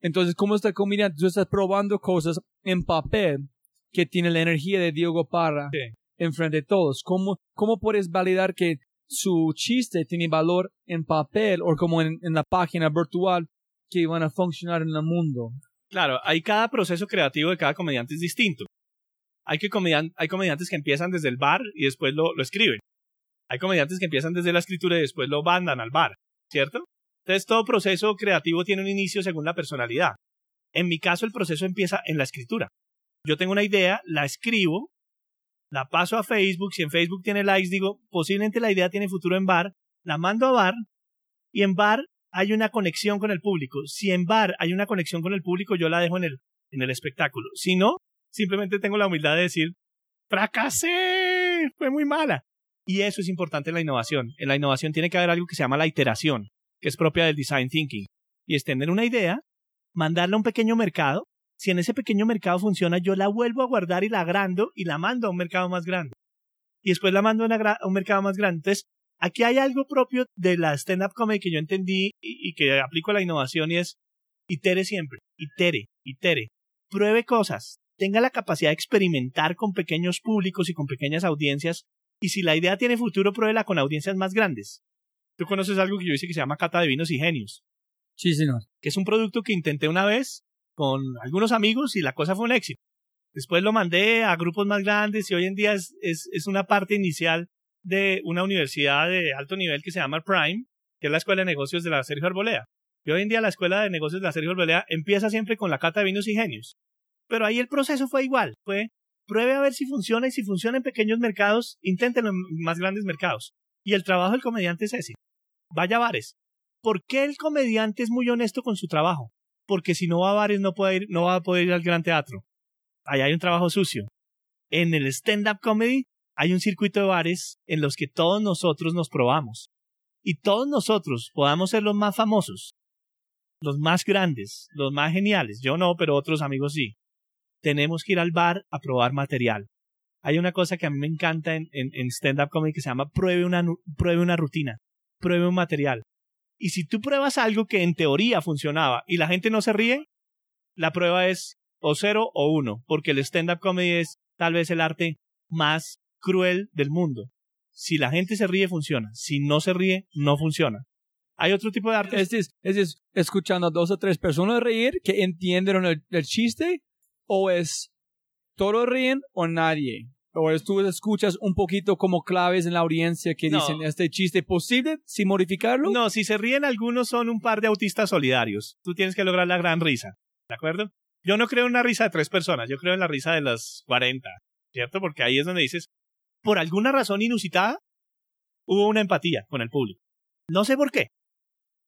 Entonces, ¿cómo está combinando? Tú estás probando cosas en papel que tiene la energía de Diego Parra sí. enfrente de todos. ¿Cómo, ¿Cómo puedes validar que su chiste tiene valor en papel o como en, en la página virtual que van a funcionar en el mundo? Claro, hay cada proceso creativo de cada comediante es distinto. Hay, que comedian hay comediantes que empiezan desde el bar y después lo, lo escriben. Hay comediantes que empiezan desde la escritura y después lo mandan al bar, ¿cierto? Entonces, todo proceso creativo tiene un inicio según la personalidad. En mi caso, el proceso empieza en la escritura. Yo tengo una idea, la escribo, la paso a Facebook, si en Facebook tiene likes, digo, posiblemente la idea tiene futuro en bar, la mando a bar, y en bar hay una conexión con el público. Si en bar hay una conexión con el público, yo la dejo en el, en el espectáculo. Si no, simplemente tengo la humildad de decir, fracasé, fue muy mala. Y eso es importante en la innovación. En la innovación tiene que haber algo que se llama la iteración que es propia del design thinking. Y es tener una idea, mandarla a un pequeño mercado. Si en ese pequeño mercado funciona, yo la vuelvo a guardar y la agrando y la mando a un mercado más grande. Y después la mando a un mercado más grande. Entonces, aquí hay algo propio de la stand-up comedy que yo entendí y, y que aplico a la innovación y es itere siempre, itere, itere. Pruebe cosas, tenga la capacidad de experimentar con pequeños públicos y con pequeñas audiencias. Y si la idea tiene futuro, pruébela con audiencias más grandes. Tú conoces algo que yo hice que se llama Cata de Vinos y Genios. Sí, señor. Que es un producto que intenté una vez con algunos amigos y la cosa fue un éxito. Después lo mandé a grupos más grandes y hoy en día es, es, es una parte inicial de una universidad de alto nivel que se llama Prime, que es la Escuela de Negocios de la Sergio Arbolea. Y hoy en día la Escuela de Negocios de la Sergio Arbolea empieza siempre con la cata de vinos y genios. Pero ahí el proceso fue igual. Fue pruebe a ver si funciona y si funciona en pequeños mercados, inténtenlo en más grandes mercados. Y el trabajo del comediante es ese. Vaya a bares. ¿Por qué el comediante es muy honesto con su trabajo? Porque si no va a bares no, puede ir, no va a poder ir al gran teatro. Ahí hay un trabajo sucio. En el stand-up comedy hay un circuito de bares en los que todos nosotros nos probamos. Y todos nosotros podamos ser los más famosos, los más grandes, los más geniales. Yo no, pero otros amigos sí. Tenemos que ir al bar a probar material. Hay una cosa que a mí me encanta en, en, stand-up comedy que se llama pruebe una, pruebe una rutina, pruebe un material. Y si tú pruebas algo que en teoría funcionaba y la gente no se ríe, la prueba es o cero o uno, porque el stand-up comedy es tal vez el arte más cruel del mundo. Si la gente se ríe, funciona. Si no se ríe, no funciona. Hay otro tipo de arte. Es, es, escuchando a dos o tres personas reír que entienden el, el chiste, o es todos ríen o nadie o tú escuchas un poquito como claves en la audiencia que dicen este chiste posible sin modificarlo? No, si se ríen algunos son un par de autistas solidarios. Tú tienes que lograr la gran risa. ¿de acuerdo? Yo no creo en una risa de tres personas, yo creo en la risa de las 40, ¿cierto? Porque ahí es donde dices, por alguna razón inusitada, hubo una empatía con el público. No sé por qué.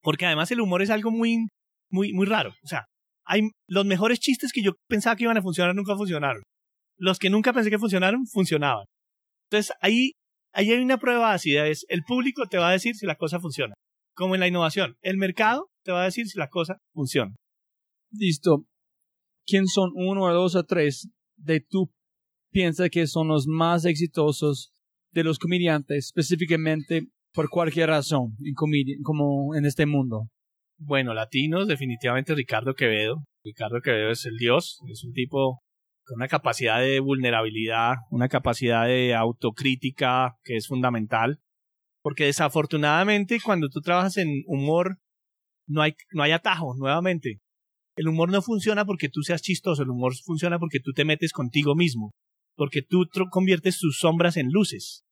Porque además el humor es algo muy, muy, muy raro. O sea, hay los mejores chistes que yo pensaba que iban a funcionar nunca funcionaron. Los que nunca pensé que funcionaron, funcionaban. Entonces ahí, ahí hay una prueba ácida, es el público te va a decir si la cosa funciona. Como en la innovación, el mercado te va a decir si la cosa funciona. Listo. ¿Quién son uno o dos o tres de tú piensas que son los más exitosos de los comediantes, específicamente por cualquier razón, en como en este mundo? Bueno, latinos, definitivamente Ricardo Quevedo. Ricardo Quevedo es el dios, es un tipo una capacidad de vulnerabilidad, una capacidad de autocrítica que es fundamental. Porque desafortunadamente cuando tú trabajas en humor, no hay, no hay atajo, nuevamente. El humor no funciona porque tú seas chistoso, el humor funciona porque tú te metes contigo mismo, porque tú conviertes tus sombras en luces.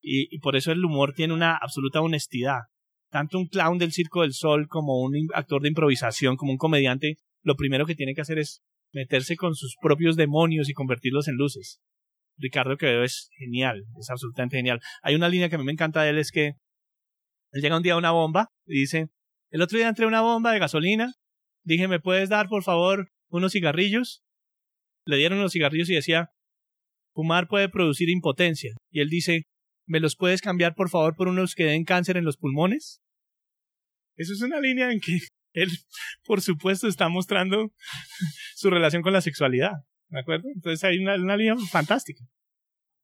Y, y por eso el humor tiene una absoluta honestidad. Tanto un clown del Circo del Sol como un actor de improvisación, como un comediante, lo primero que tiene que hacer es meterse con sus propios demonios y convertirlos en luces. Ricardo Quevedo es genial, es absolutamente genial. Hay una línea que a mí me encanta de él, es que él llega un día a una bomba y dice, el otro día entré a una bomba de gasolina, dije, ¿me puedes dar, por favor, unos cigarrillos? Le dieron los cigarrillos y decía, fumar puede producir impotencia. Y él dice, ¿me los puedes cambiar, por favor, por unos que den cáncer en los pulmones? Eso es una línea en que él, por supuesto, está mostrando su relación con la sexualidad. ¿De acuerdo? Entonces hay una, una línea fantástica.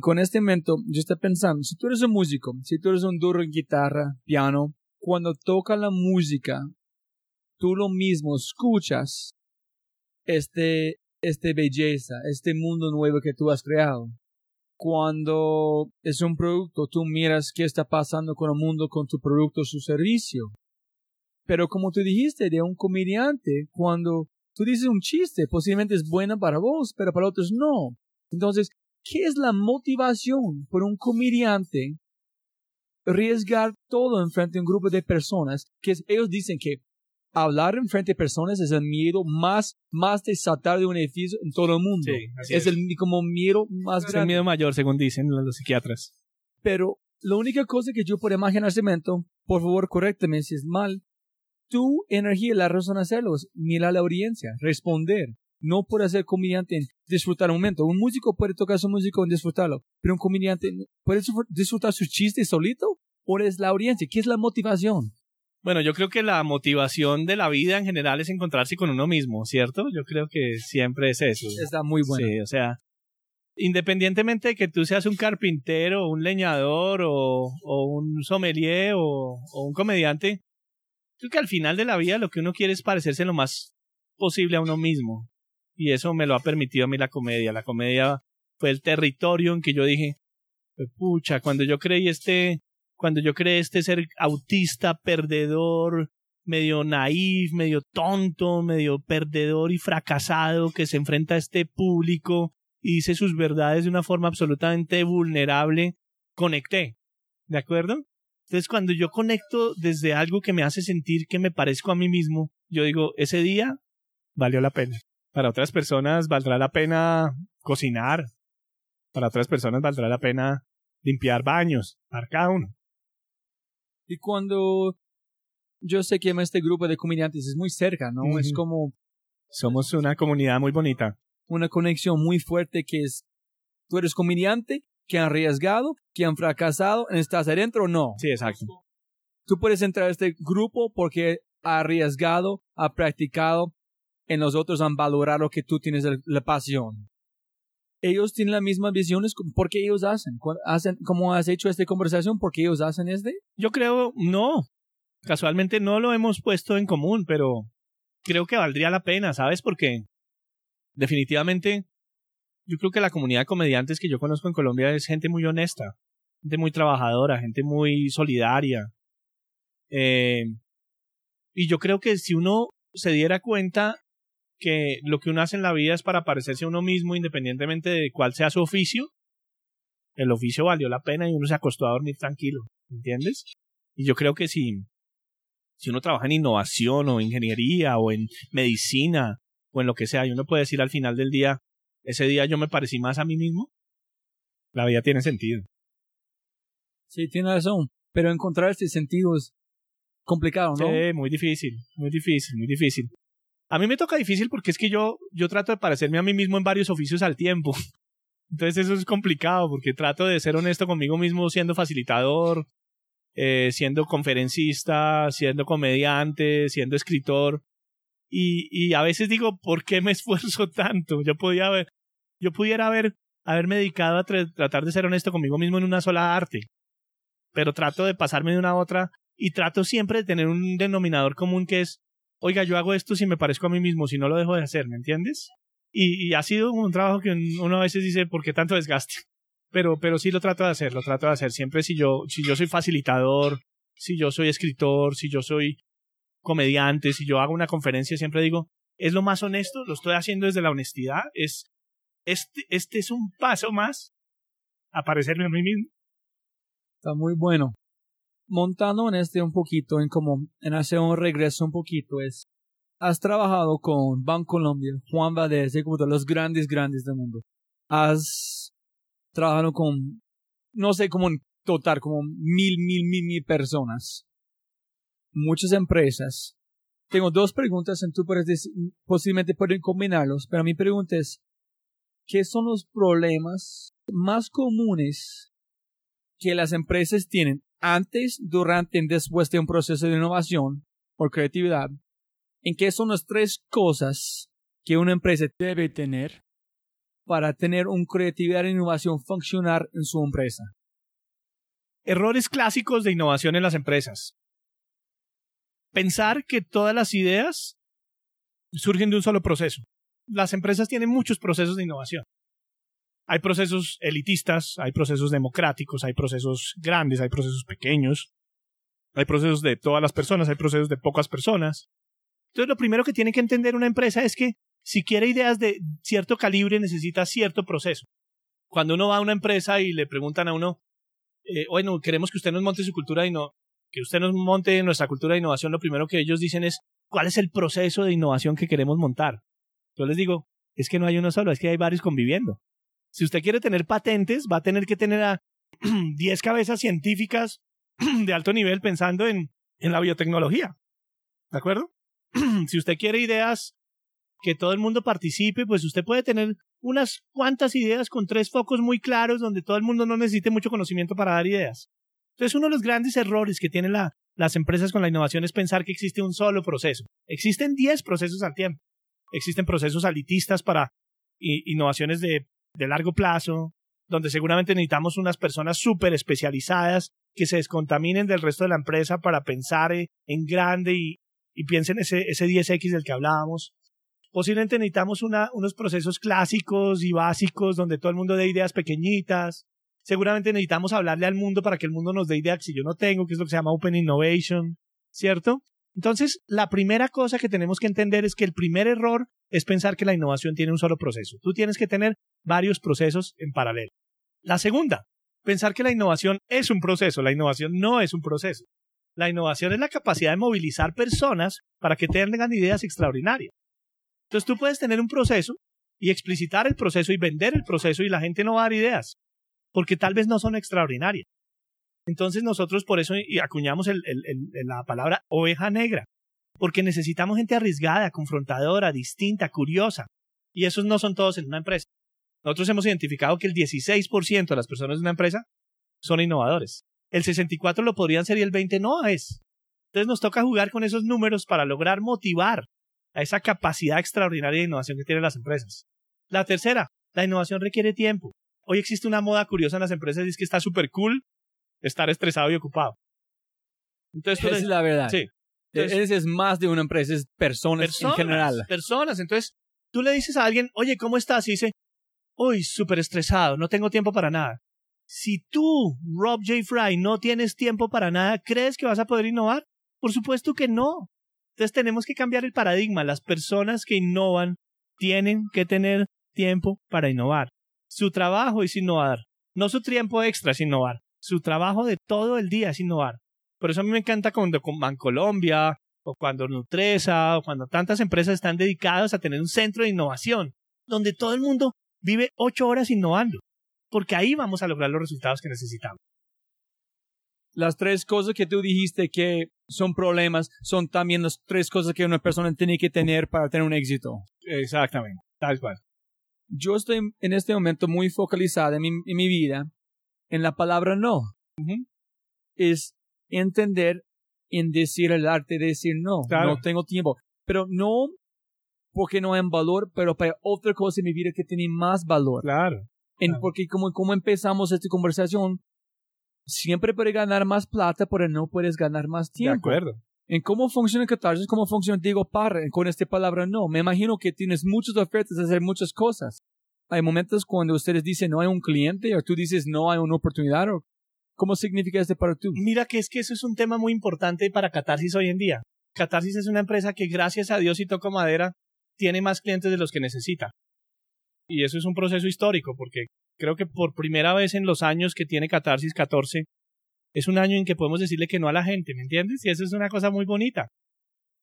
Con este momento, yo estoy pensando, si tú eres un músico, si tú eres un duro en guitarra, piano, cuando toca la música, tú lo mismo escuchas este, este belleza, este mundo nuevo que tú has creado. Cuando es un producto, tú miras qué está pasando con el mundo, con tu producto, su servicio. Pero como tú dijiste de un comediante, cuando tú dices un chiste, posiblemente es bueno para vos, pero para otros no. Entonces, ¿qué es la motivación por un comediante arriesgar todo en frente a un grupo de personas que ellos dicen que hablar en frente a personas es el miedo más, más de saltar de un edificio en todo el mundo. es, el como miedo más grande. Es el miedo mayor, según dicen los psiquiatras. Pero la única cosa que yo puedo imaginar, Cemento, por favor, correctame si es mal, tu energía, la razón hacerlo es mirar a la audiencia, responder. No puede ser comediante en disfrutar un momento. Un músico puede tocar su música en disfrutarlo, pero un comediante puede disfrutar su chiste solito o es la audiencia. ¿Qué es la motivación? Bueno, yo creo que la motivación de la vida en general es encontrarse con uno mismo, ¿cierto? Yo creo que siempre es eso. Está muy bueno. Sí, o sea, independientemente de que tú seas un carpintero, un leñador o, un sommelier o, o, un comediante, creo que al final de la vida lo que uno quiere es parecerse lo más posible a uno mismo. Y eso me lo ha permitido a mí la comedia. La comedia fue el territorio en que yo dije, pucha, cuando yo creí este, cuando yo creé este ser autista, perdedor, medio naif, medio tonto, medio perdedor y fracasado que se enfrenta a este público y dice sus verdades de una forma absolutamente vulnerable, conecté. ¿De acuerdo? Entonces, cuando yo conecto desde algo que me hace sentir que me parezco a mí mismo, yo digo, ese día valió la pena. Para otras personas valdrá la pena cocinar. Para otras personas valdrá la pena limpiar baños, para cada uno. Y cuando yo sé que este grupo de comediantes es muy cerca, ¿no? Es como... Somos una comunidad muy bonita. Una conexión muy fuerte que es, tú eres comediante que han arriesgado, que han fracasado, ¿estás adentro o no? Sí, exacto. Tú puedes entrar a este grupo porque ha arriesgado, ha practicado, en los otros han valorado que tú tienes la pasión. Ellos tienen las mismas visiones, ¿por qué ellos hacen? hacen ¿Cómo has hecho esta conversación? ¿Por qué ellos hacen este? Yo creo, no. Casualmente no lo hemos puesto en común, pero creo que valdría la pena, ¿sabes? Porque definitivamente yo creo que la comunidad de comediantes que yo conozco en Colombia es gente muy honesta, gente muy trabajadora, gente muy solidaria. Eh, y yo creo que si uno se diera cuenta que lo que uno hace en la vida es para parecerse a uno mismo, independientemente de cuál sea su oficio, el oficio valió la pena y uno se acostó a dormir tranquilo, ¿entiendes? Y yo creo que si, si uno trabaja en innovación o ingeniería o en medicina o en lo que sea. Y uno puede decir al final del día, ese día yo me parecí más a mí mismo. La vida tiene sentido. Sí, tiene razón. Pero encontrar este sentido es complicado, ¿no? Sí, muy difícil, muy difícil, muy difícil. A mí me toca difícil porque es que yo, yo trato de parecerme a mí mismo en varios oficios al tiempo. Entonces eso es complicado porque trato de ser honesto conmigo mismo siendo facilitador, eh, siendo conferencista, siendo comediante, siendo escritor. Y, y a veces digo, ¿por qué me esfuerzo tanto? Yo podía haber, yo pudiera haber, haberme dedicado a tratar de ser honesto conmigo mismo en una sola arte. Pero trato de pasarme de una a otra y trato siempre de tener un denominador común que es, oiga, yo hago esto si me parezco a mí mismo, si no lo dejo de hacer, ¿me entiendes? Y, y ha sido un trabajo que uno a veces dice, ¿por qué tanto desgaste? Pero, pero sí lo trato de hacer, lo trato de hacer. Siempre si yo, si yo soy facilitador, si yo soy escritor, si yo soy comediante, si yo hago una conferencia, siempre digo, es lo más honesto, lo estoy haciendo desde la honestidad, es, este, este es un paso más a parecerme a mí mismo. Está muy bueno. Montando en este un poquito, en como, en hacer un regreso un poquito, es, has trabajado con Colombia, Juan Valdez, como de los grandes, grandes del mundo. Has trabajado con, no sé, como en total, como mil, mil, mil, mil personas muchas empresas. Tengo dos preguntas, en tú puedes posiblemente pueden combinarlos, pero mi pregunta es, ¿qué son los problemas más comunes que las empresas tienen antes, durante y después de un proceso de innovación o creatividad? ¿En qué son las tres cosas que una empresa debe tener para tener una creatividad e innovación funcionar en su empresa? Errores clásicos de innovación en las empresas pensar que todas las ideas surgen de un solo proceso. Las empresas tienen muchos procesos de innovación. Hay procesos elitistas, hay procesos democráticos, hay procesos grandes, hay procesos pequeños, hay procesos de todas las personas, hay procesos de pocas personas. Entonces, lo primero que tiene que entender una empresa es que si quiere ideas de cierto calibre, necesita cierto proceso. Cuando uno va a una empresa y le preguntan a uno, eh, bueno, queremos que usted nos monte su cultura y no, que usted nos monte nuestra cultura de innovación, lo primero que ellos dicen es, ¿cuál es el proceso de innovación que queremos montar? Yo les digo, es que no hay uno solo, es que hay varios conviviendo. Si usted quiere tener patentes, va a tener que tener a 10 cabezas científicas de alto nivel pensando en, en la biotecnología. ¿De acuerdo? si usted quiere ideas que todo el mundo participe, pues usted puede tener unas cuantas ideas con tres focos muy claros donde todo el mundo no necesite mucho conocimiento para dar ideas. Entonces, uno de los grandes errores que tienen las empresas con la innovación es pensar que existe un solo proceso. Existen 10 procesos al tiempo. Existen procesos alitistas para innovaciones de, largo plazo, donde seguramente necesitamos unas personas súper especializadas que se descontaminen del resto de la empresa para pensar en grande y, piensen ese, ese 10X del que hablábamos. Posiblemente necesitamos unos procesos clásicos y básicos donde todo el mundo dé ideas pequeñitas, seguramente necesitamos hablarle al mundo para que el mundo nos dé ideas si yo no tengo, que es lo que se llama Open Innovation, ¿cierto? Entonces, la primera cosa que tenemos que entender es que el primer error es pensar que la innovación tiene un solo proceso. Tú tienes que tener varios procesos en paralelo. La segunda, pensar que la innovación es un proceso. La innovación no es un proceso. La innovación es la capacidad de movilizar personas para que tengan ideas extraordinarias. Entonces tú puedes tener un proceso y explicitar el proceso y vender el proceso y la gente no va a dar ideas porque tal vez no son extraordinarias. Entonces nosotros por eso acuñamos la palabra oveja negra, porque necesitamos gente arriesgada, confrontadora, distinta, curiosa, y esos no son todos en una empresa. Nosotros hemos identificado que el 16% de las personas de una empresa son innovadores. El 64% lo podrían ser y el 20% no es. Entonces nos toca jugar con esos números para lograr motivar a esa capacidad extraordinaria de innovación que tienen las empresas. La tercera, la innovación requiere tiempo. Hoy existe una moda curiosa en las empresas y que está súper cool estar estresado y ocupado. Entonces, es la verdad. Sí. Entonces, es más de una empresa, es personas, en general. Personas. Entonces, tú le dices a alguien, oye, ¿cómo estás? Y dice, uy, súper estresado, no tengo tiempo para nada. Si tú, Rob J. Fry, no tienes tiempo para nada, ¿crees que vas a poder innovar? Por supuesto que no. Entonces tenemos que cambiar el paradigma. Las personas que innovan tienen que tener tiempo para innovar. Su trabajo es innovar. No su tiempo extra es innovar. Su trabajo de todo el día es innovar. Por eso a mí me encanta cuando con Bancolombia o cuando Nutresa, o cuando tantas empresas están dedicadas a tener un centro de innovación, donde todo el mundo vive ocho horas innovando, porque ahí vamos a lograr los resultados que necesitamos. Las tres cosas que tú dijiste que son problemas son también las tres cosas que una persona tiene que tener para tener un éxito. Exactamente, tal cual. Yo estoy en este momento muy focalizada en mi, en mi vida en la palabra no. Es entender en decir el arte de decir no. No tengo tiempo. Pero no porque no hay valor, pero para otra cosa en mi vida que tiene más valor. Claro. En, Porque como, como empezamos esta conversación, siempre puedes ganar más plata, pero no puedes ganar más tiempo. De acuerdo. En cómo funciona Catarsis, cómo funciona Diego Parra con esta palabra no. Me imagino que tienes muchas ofertas de hacer muchas cosas. Hay momentos cuando ustedes dicen no hay un cliente o tú dices no hay una oportunidad o ¿Cómo significa este para tú? Mira que es que eso es un tema muy importante para Catarsis hoy en día. Catarsis es una empresa que gracias a Dios y toco madera tiene más clientes de los que necesita. Y eso es un proceso histórico porque creo que por primera vez en los años que tiene Catarsis 14 es un año en que podemos decirle que no a la gente, ¿me entiendes? Y eso es una cosa muy bonita.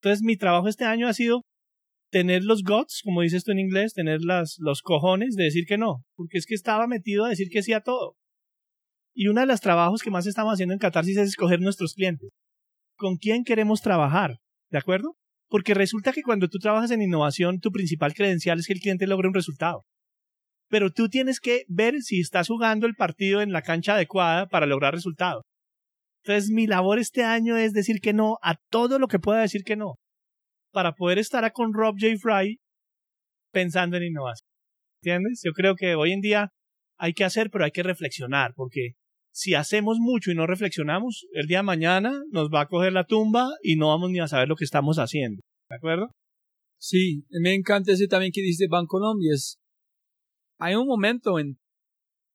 Entonces mi trabajo este año ha sido tener los guts, como dices tú en inglés, tener las, los cojones de decir que no, porque es que estaba metido a decir que sí a todo. Y uno de los trabajos que más estamos haciendo en Catarsis es escoger nuestros clientes. ¿Con quién queremos trabajar? ¿De acuerdo? Porque resulta que cuando tú trabajas en innovación, tu principal credencial es que el cliente logre un resultado. Pero tú tienes que ver si estás jugando el partido en la cancha adecuada para lograr resultados. Entonces, mi labor este año es decir que no a todo lo que pueda decir que no, para poder estar con Rob J. Fry pensando en innovación. ¿Entiendes? Yo creo que hoy en día hay que hacer, pero hay que reflexionar, porque si hacemos mucho y no reflexionamos, el día de mañana nos va a coger la tumba y no vamos ni a saber lo que estamos haciendo. ¿De acuerdo? Sí, me encanta ese también que dice Bancolombia. Es, hay un momento en,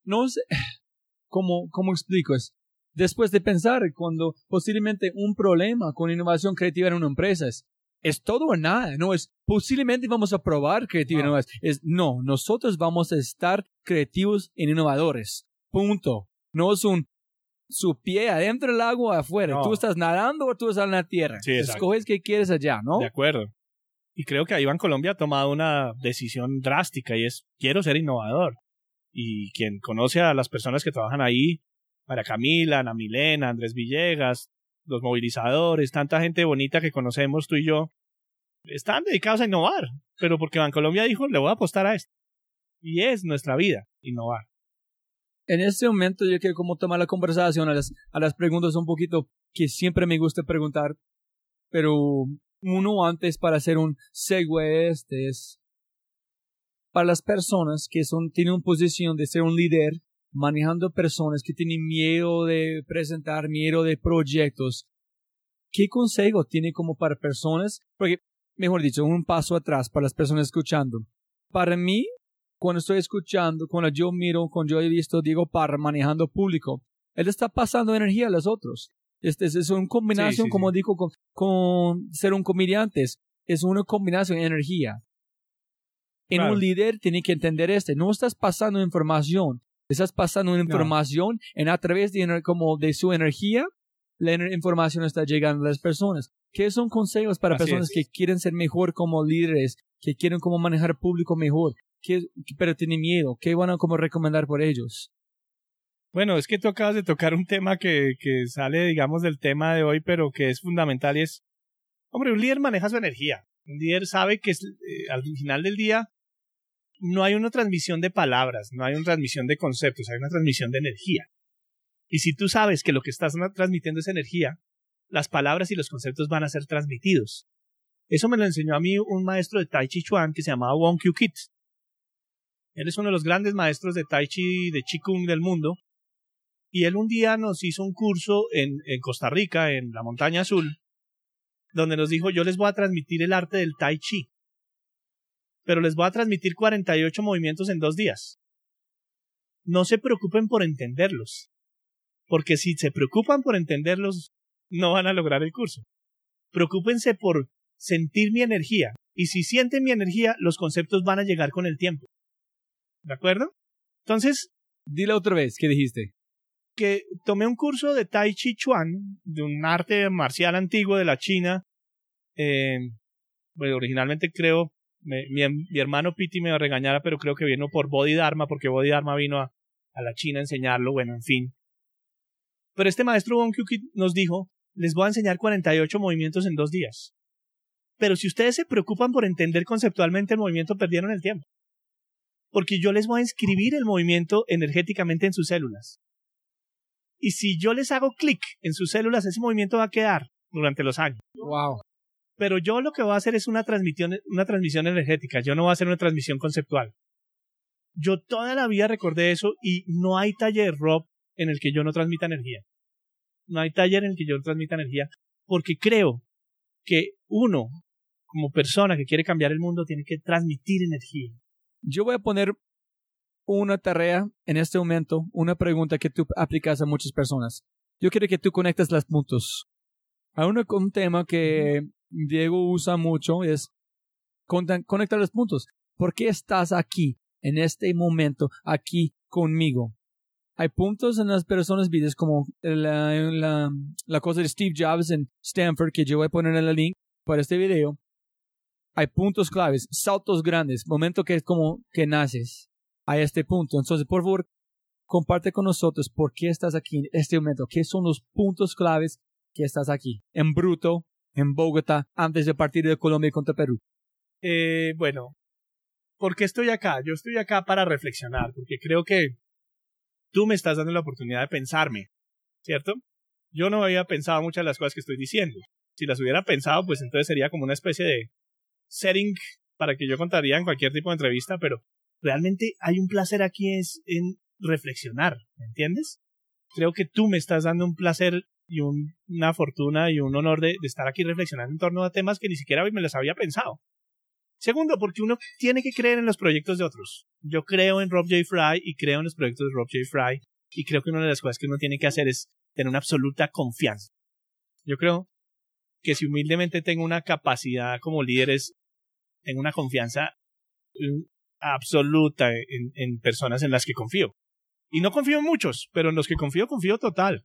no sé, ¿cómo, cómo explico? Es, después de pensar cuando posiblemente un problema con innovación creativa en una empresa es, es todo o nada, no es posiblemente vamos a probar creatividad, no. es no, nosotros vamos a estar creativos e innovadores. Punto. No es un su pie adentro del agua afuera. Tú estás nadando o tú estás en la tierra. Sí, Escoges qué quieres allá, ¿no? De acuerdo. Y creo que ahí Van Colombia ha tomado una decisión drástica y es quiero ser innovador. Y quien conoce a las personas que trabajan ahí, para Camila, Ana Milena, Andrés Villegas, los movilizadores, tanta gente bonita que conocemos tú y yo, están dedicados a innovar, pero porque Bancolombia dijo, le voy a apostar a esto. Y es nuestra vida, innovar en este momento yo quiero como tomar la conversación a las, a las preguntas un poquito que siempre me gusta preguntar, pero uno antes para hacer un segue este es para las personas que son, tienen una posición de ser un líder, manejando personas que tienen miedo de presentar, miedo de proyectos, ¿qué consejo tiene como para personas? Porque, mejor dicho, un paso atrás para las personas escuchando. Para mí, cuando estoy escuchando, cuando yo miro, cuando yo he visto Diego Parra manejando público, él está pasando energía a los otros. Este es una combinación, como digo, con, ser un comediante. Es una combinación de energía. En un líder tiene que entender este. No estás pasando información. Estás pasando información en a través de, como de su energía. La información está llegando a las personas. ¿Qué son consejos para personas que quieren ser mejor como líderes, que quieren como manejar público mejor? ¿Qué, pero tiene miedo. ¿Qué van a como recomendar por ellos? Bueno, es que tú acabas de tocar un tema que, que sale, digamos, del tema de hoy, pero que es fundamental y es, hombre, un líder maneja su energía. Un líder sabe que eh, al final del día no hay una transmisión de palabras, no hay una transmisión de conceptos, hay una transmisión de energía. Y si tú sabes que lo que estás transmitiendo es energía, las palabras y los conceptos van a ser transmitidos. Eso me lo enseñó a mí un maestro de Tai Chi Chuan que se llamaba Wong Kyu Kit. Él es uno de los grandes maestros de Tai Chi, de Qigong del mundo. Y él un día nos hizo un curso en, en Costa Rica, en la Montaña Azul, donde nos dijo, yo les voy a transmitir el arte del Tai Chi, pero les voy a transmitir 48 movimientos en dos días. No se preocupen por entenderlos, porque si se preocupan por entenderlos, no van a lograr el curso. Preocúpense por sentir mi energía, y si sienten mi energía, los conceptos van a llegar con el tiempo. ¿De acuerdo? Entonces. Dile otra vez, ¿qué dijiste? Que tomé un curso de Tai Chi Chuan, de un arte marcial antiguo de la China, Eh, bueno, originalmente creo, mi, mi, hermano Piti me regañara, pero creo que vino por Bodhi Dharma, porque Bodhi Dharma vino a, a la China a enseñarlo, bueno, en fin. Pero este maestro Bon nos dijo, les voy a enseñar 48 movimientos en dos días. Pero si ustedes se preocupan por entender conceptualmente el movimiento, perdieron el tiempo. Porque yo les voy a inscribir el movimiento energéticamente en sus células. Y si yo les hago clic en sus células, ese movimiento va a quedar durante los años. Wow. Pero yo lo que voy a hacer es una transmisión, una transmisión energética. Yo no voy a hacer una transmisión conceptual. Yo toda la vida recordé eso y no hay taller, Rob, en el que yo no transmita energía. No hay taller en el que yo no transmita energía porque creo que uno, como persona que quiere cambiar el mundo, tiene que transmitir energía. Yo voy a poner una tarea en este momento, una pregunta que tú aplicas a muchas personas. Yo quiero que tú conectes los puntos. Hay un, tema que Diego usa mucho es conectar los puntos. ¿Por qué estás aquí, en este momento, aquí conmigo? Hay puntos en las personas vidas como la, la, cosa de Steve Jobs en Stanford que yo voy a poner en el link para este video. Hay puntos claves, saltos grandes, momento que es como que naces a este punto. Entonces, por favor, comparte con nosotros por qué estás aquí en este momento, qué son los puntos claves que estás aquí, en bruto, en Bogotá, antes de partir de Colombia contra Perú. Eh, bueno, ¿por qué estoy acá? Yo estoy acá para reflexionar, porque creo que tú me estás dando la oportunidad de pensarme, ¿cierto? Yo no había pensado muchas de las cosas que estoy diciendo. Si las hubiera pensado, pues entonces sería como una especie de setting para que yo contaría en cualquier tipo de entrevista, pero realmente hay un placer aquí es en reflexionar, ¿me entiendes? Creo que tú me estás dando un placer y una fortuna y un honor de, estar aquí reflexionando en torno a temas que ni siquiera me los había pensado. Segundo, porque uno tiene que creer en los proyectos de otros. Yo creo en Rob J. Fry y creo en los proyectos de Rob J. Fry y creo que una de las cosas que uno tiene que hacer es tener una absoluta confianza. Yo creo que si humildemente tengo una capacidad como líder es, tengo una confianza absoluta en, en personas en las que confío. Y no confío en muchos, pero en los que confío, confío total.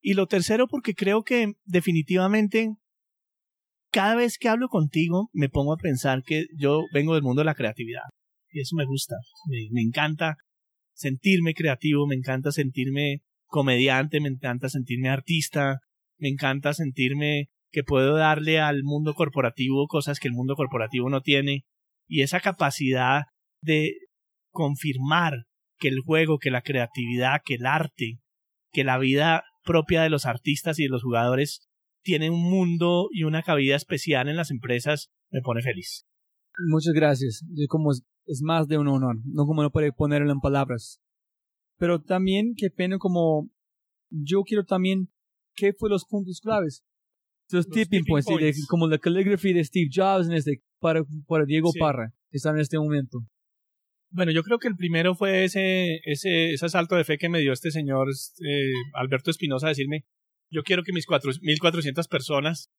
Y lo tercero, porque creo que definitivamente cada vez que hablo contigo me pongo a pensar que yo vengo del mundo de la creatividad. Y eso me gusta. Me, me, encanta sentirme creativo, me encanta sentirme comediante, me encanta sentirme artista, me encanta sentirme que puedo darle al mundo corporativo cosas que el mundo corporativo no tiene y esa capacidad de confirmar que el juego, que la creatividad, que el arte, que la vida propia de los artistas y de los jugadores tiene un mundo y una cabida especial en las empresas, me pone feliz. Muchas gracias. como es, más de un honor, no como no puede ponerlo en palabras. Pero también, qué pena como yo quiero también, ¿qué fue los puntos claves? Los, tipping, points, como la calligraphy de Steve Jobs en este para, para Diego Parra, que está en este momento? Bueno, yo creo que el primero fue ese, ese, ese asalto de fe que me dio este señor eh, Alberto Espinosa a decirme, yo quiero que mis cuatro, 1.400 personas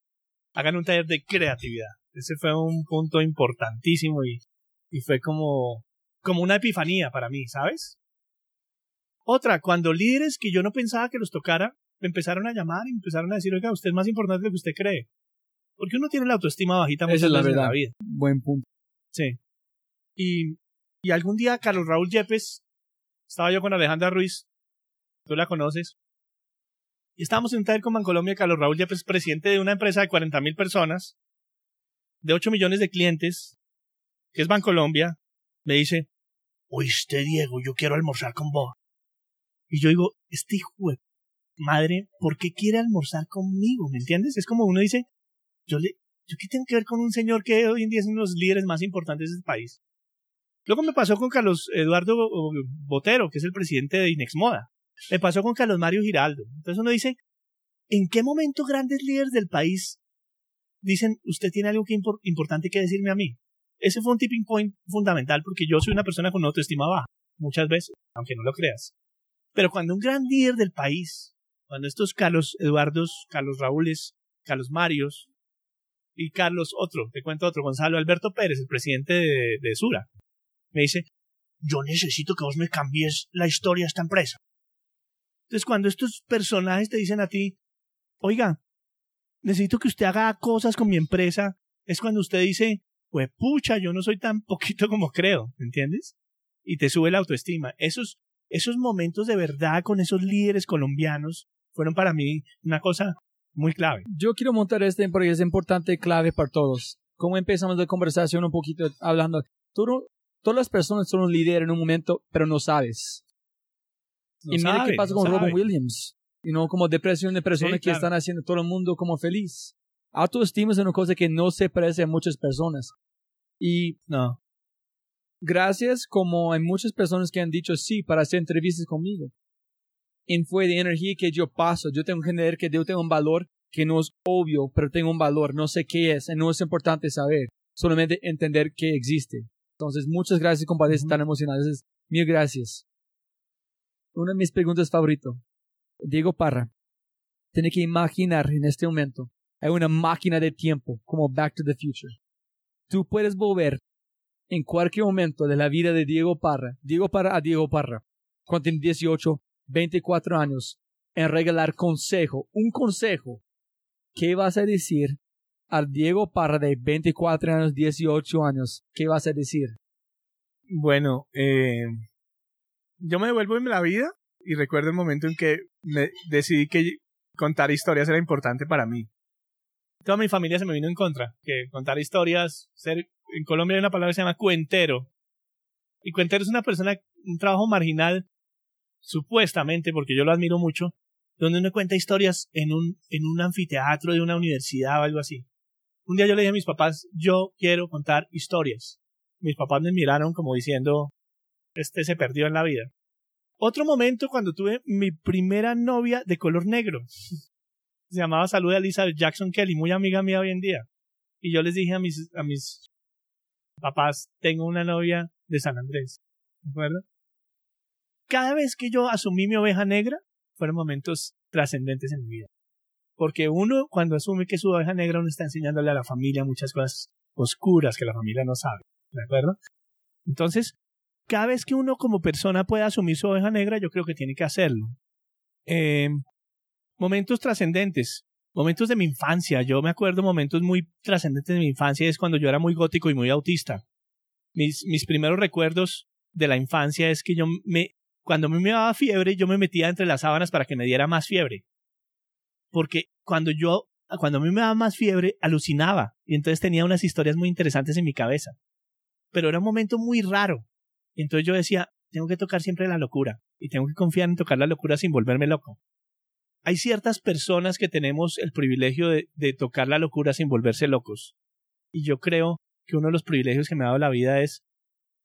hagan un taller de creatividad. Ese fue un punto importantísimo y, y fue como, como una epifanía para mí, ¿sabes? Otra, cuando líderes que yo no pensaba que los tocara, me empezaron a llamar y empezaron a decir, oiga, usted es más importante de lo que usted cree. Porque uno tiene la autoestima bajita muchas Esa es la verdad. la vida. Buen punto. Sí. Y, y algún día Carlos Raúl Yepes, estaba yo con Alejandra Ruiz, tú la conoces, y estábamos en un taller con Bancolombia, Carlos Raúl Yepes, presidente de una empresa de 40 mil personas, de 8 millones de clientes, que es Bancolombia, me dice, oíste Diego, yo quiero almorzar con vos. Y yo digo, este hijo de madre, ¿por qué quiere almorzar conmigo? ¿Me entiendes? Es como uno dice, yo yo qué tengo que ver con un señor que hoy en día es uno de los líderes más importantes del país. Luego me pasó con Carlos Eduardo Botero, que es el presidente de Inex Moda. Me pasó con Carlos Mario Giraldo. Entonces uno dice, ¿en qué momento grandes líderes del país dicen, usted tiene algo que importante que decirme a mí? Ese fue un tipping point fundamental porque yo soy una persona con autoestima baja, muchas veces, aunque no lo creas. Pero cuando un gran líder del país, cuando estos Carlos Eduardos, Carlos Raúles, Carlos Marios, y Carlos, otro, te cuento otro, Gonzalo Alberto Pérez, el presidente de, Sura, me dice, yo necesito que vos me cambies la historia de esta empresa. Entonces, cuando estos personajes te dicen a ti, oiga, necesito que usted haga cosas con mi empresa, es cuando usted dice, pues pucha, yo no soy tan poquito como creo, ¿entiendes? Y te sube la autoestima. Esos, esos momentos de verdad con esos líderes colombianos fueron para mí una cosa muy clave. Yo quiero montar este porque es importante, clave para todos. ¿Cómo empezamos la conversación un poquito hablando? Tú, todas las personas son un líder en un momento, pero no sabes. y mira qué pasa con Robin Williams. Y no como depresión de personas que están haciendo todo el mundo como feliz. Autoestima es una cosa que no se parece a muchas personas. Y no. Gracias, como hay muchas personas que han dicho sí para hacer entrevistas conmigo. En fue de energía que yo paso. Yo tengo que entender que yo tengo un valor que no es obvio, pero tengo un valor. No sé qué es, y no es importante saber. Solamente entender que existe. Entonces, muchas gracias, compadres, tan emocionados. Mil gracias. Una de mis preguntas favoritas. Diego Parra. Tiene que imaginar en este momento. Hay una máquina de tiempo, como Back to the Future. Tú puedes volver en cualquier momento de la vida de Diego Parra, Diego Parra a Diego Parra, cuando tiene 18, 24 años, en regalar consejo, un consejo. ¿Qué vas a decir al Diego Parra de 24 años, 18 años? ¿Qué vas a decir? Bueno, eh, yo me devuelvo en la vida y recuerdo el momento en que me decidí que contar historias era importante para mí. Toda mi familia se me vino en contra, que contar historias, ser, en Colombia hay una palabra que se llama cuentero. Y cuentero es una persona, un trabajo marginal, supuestamente, porque yo lo admiro mucho, donde uno cuenta historias en un, en un anfiteatro de una universidad o algo así. Un día yo le dije a mis papás, yo quiero contar historias. Mis papás me miraron como diciendo, este se perdió en la vida. Otro momento cuando tuve mi primera novia de color negro. Se llamaba Salud Elizabeth Jackson Kelly, muy amiga mía hoy en día. Y yo les dije a mis, a mis papás, tengo una novia de San Andrés. ¿De acuerdo? Cada vez que yo asumí mi oveja negra, fueron momentos trascendentes en mi vida. Porque uno, cuando asume que su oveja negra, uno está enseñándole a la familia muchas cosas oscuras que la familia no sabe. ¿De acuerdo? Entonces, cada vez que uno como persona pueda asumir su oveja negra, yo creo que tiene que hacerlo. Eh, momentos trascendentes, momentos de mi infancia. Yo me acuerdo momentos muy trascendentes de mi infancia, es cuando yo era muy gótico y muy autista. Mis, mis primeros recuerdos de la infancia es que yo me, cuando a mí me daba fiebre, yo me metía entre las sábanas para que me diera más fiebre. Porque cuando yo, cuando a mí me daba más fiebre, alucinaba. Y entonces tenía unas historias muy interesantes en mi cabeza. Pero era un momento muy raro. Y entonces yo decía, tengo que tocar siempre la locura y tengo que confiar en tocar la locura sin volverme loco. Hay ciertas personas que tenemos el privilegio de, tocar la locura sin volverse locos. Y yo creo que uno de los privilegios que me ha dado la vida es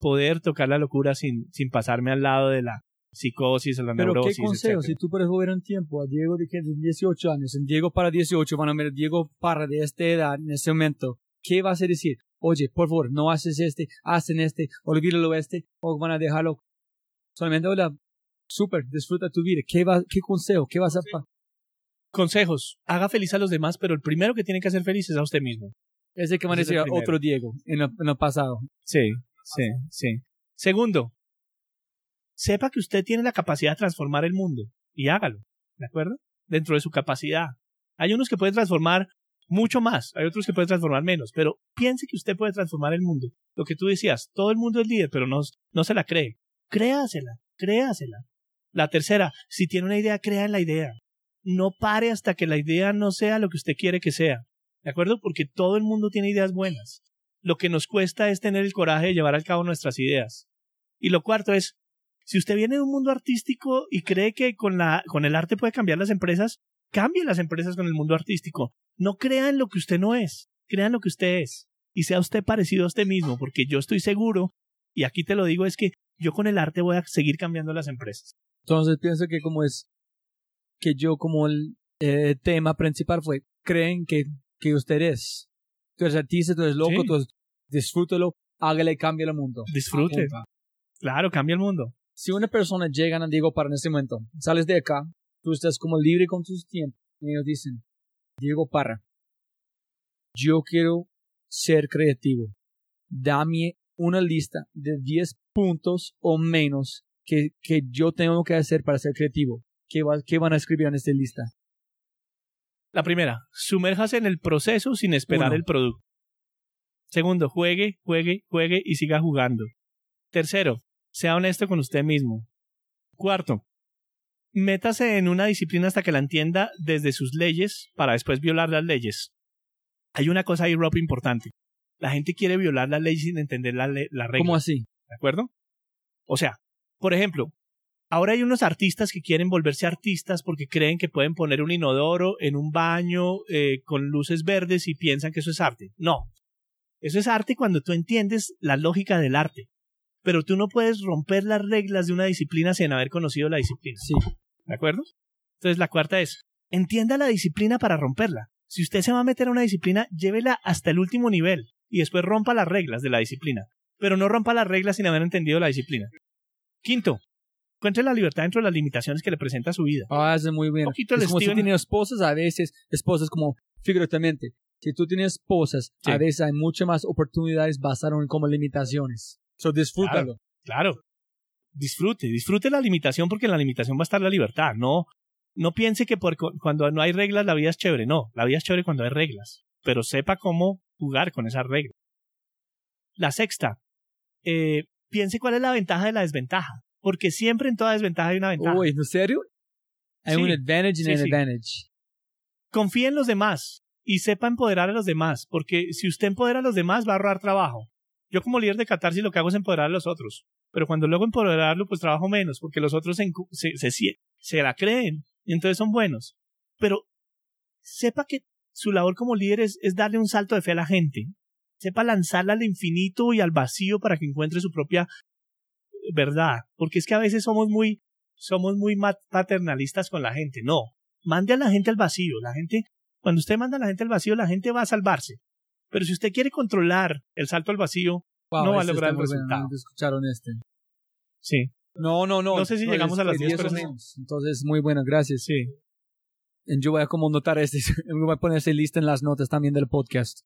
poder tocar la locura sin, sin pasarme al lado de la psicosis la Pero neurosis. ¿qué consejo? Si tú volver un tiempo a Diego de, de 18 años, en Diego para 18, van a ver Diego para de esta edad, en ese momento, ¿qué vas a decir? oye, por favor, no haces este, hacen este, olvídalo este, o van a dejarlo. Solamente, hola, súper, disfruta tu vida. ¿Qué, va, ¿Qué consejo? ¿Qué vas a hacer? Consejos. Haga feliz a los demás, pero el primero que tiene que hacer feliz es a usted mismo. Es el que van a decir otro Diego en el, en el pasado. Sí, sí, sí. Segundo, sepa que usted tiene la capacidad de transformar el mundo y hágalo, ¿de acuerdo? Dentro de su capacidad. Hay unos que pueden transformar mucho más. Hay otros que pueden transformar menos, pero piense que usted puede transformar el mundo. Lo que tú decías, todo el mundo es líder, pero no, no se la cree. Créasela, créasela. La tercera, si tiene una idea, crea en la idea. No pare hasta que la idea no sea lo que usted quiere que sea. ¿De acuerdo? Porque todo el mundo tiene ideas buenas. Lo que nos cuesta es tener el coraje de llevar al cabo nuestras ideas. Y lo cuarto es, si usted viene de un mundo artístico y cree que con, la, con el arte puede cambiar las empresas, cambie las empresas con el mundo artístico. No crean lo que usted no es, crean lo que usted es. Y sea usted parecido a usted mismo, porque yo estoy seguro, y aquí te lo digo, es que yo con el arte voy a seguir cambiando las empresas. Entonces pienso que como es, que yo como el eh, tema principal fue, creen que, que usted es. Tú eres artista, tú eres loco, tú disfrútelo, hágale, cambie el mundo. Disfrute. Claro, cambia el mundo. Si una persona llega a Diego para en este momento, sales de acá, tú estás como libre con tus tiempos, y ellos dicen, Diego Parra, yo quiero ser creativo. Dame una lista de 10 puntos o menos que, que yo tengo que hacer para ser creativo. ¿Qué, va, ¿Qué van a escribir en esta lista? La primera, sumérjase en el proceso sin esperar Uno. el producto. Segundo, juegue, juegue, juegue y siga jugando. Tercero, sea honesto con usted mismo. Cuarto, métase en una disciplina hasta que la entienda desde sus leyes para después violar las leyes. Hay una cosa ahí, Rob, importante. La gente quiere violar la ley sin entender la, le- la regla. ¿Cómo así? ¿De acuerdo? O sea, por ejemplo, ahora hay unos artistas que quieren volverse artistas porque creen que pueden poner un inodoro en un baño eh, con luces verdes y piensan que eso es arte. No. Eso es arte cuando tú entiendes la lógica del arte. Pero tú no puedes romper las reglas de una disciplina sin haber conocido la disciplina. Sí. ¿De acuerdo? Entonces la cuarta es, entienda la disciplina para romperla. Si usted se va a meter a una disciplina, llévela hasta el último nivel y después rompa las reglas de la disciplina. Pero no rompa las reglas sin haber entendido la disciplina. Quinto, encuentre la libertad dentro de las limitaciones que le presenta su vida. Ah, eso es muy bien. Poquito es como Steven- si tienes esposas, a veces, esposas como figurativamente. Si tú tienes esposas, Sí. a veces hay muchas más oportunidades basadas en como limitaciones. So, disfrútalo. Claro. Disfrute, disfrute la limitación porque en la limitación va a estar la libertad. No, no piense que por, cu- cuando no hay reglas la vida es chévere. No, la vida es chévere cuando hay reglas. Pero sepa cómo jugar con esas reglas. La sexta, eh, piense cuál es la ventaja de la desventaja. Porque siempre en toda desventaja hay una ventaja. Uy, ¿en serio? Hay Sí. un advantage y Sí, un sí. advantage. confíe en los demás y sepa empoderar a los demás, porque si usted empodera a los demás va a ahorrar trabajo. Yo como líder de Catarsis lo que hago es empoderar a los otros, pero cuando luego empoderarlo pues trabajo menos, porque los otros se, se, la creen y entonces son buenos. Pero sepa que su labor como líder es, es darle un salto de fe a la gente. Sepa lanzarla al infinito y al vacío para que encuentre su propia verdad, porque es que a veces somos muy somos muy paternalistas con la gente. No, mande a la gente al vacío. La gente, cuando usted manda a la gente al vacío, la gente va a salvarse. Pero si usted quiere controlar el salto al vacío, Wow, No va a ese lograr el resultado. nunca escucharon este. sí, No, no, no. No sé si llegamos a las fue 10 o personas. Entonces, muy bueno, gracias. sí. Yo voy a como notar este, voy a poner ese lista en las notas también del podcast.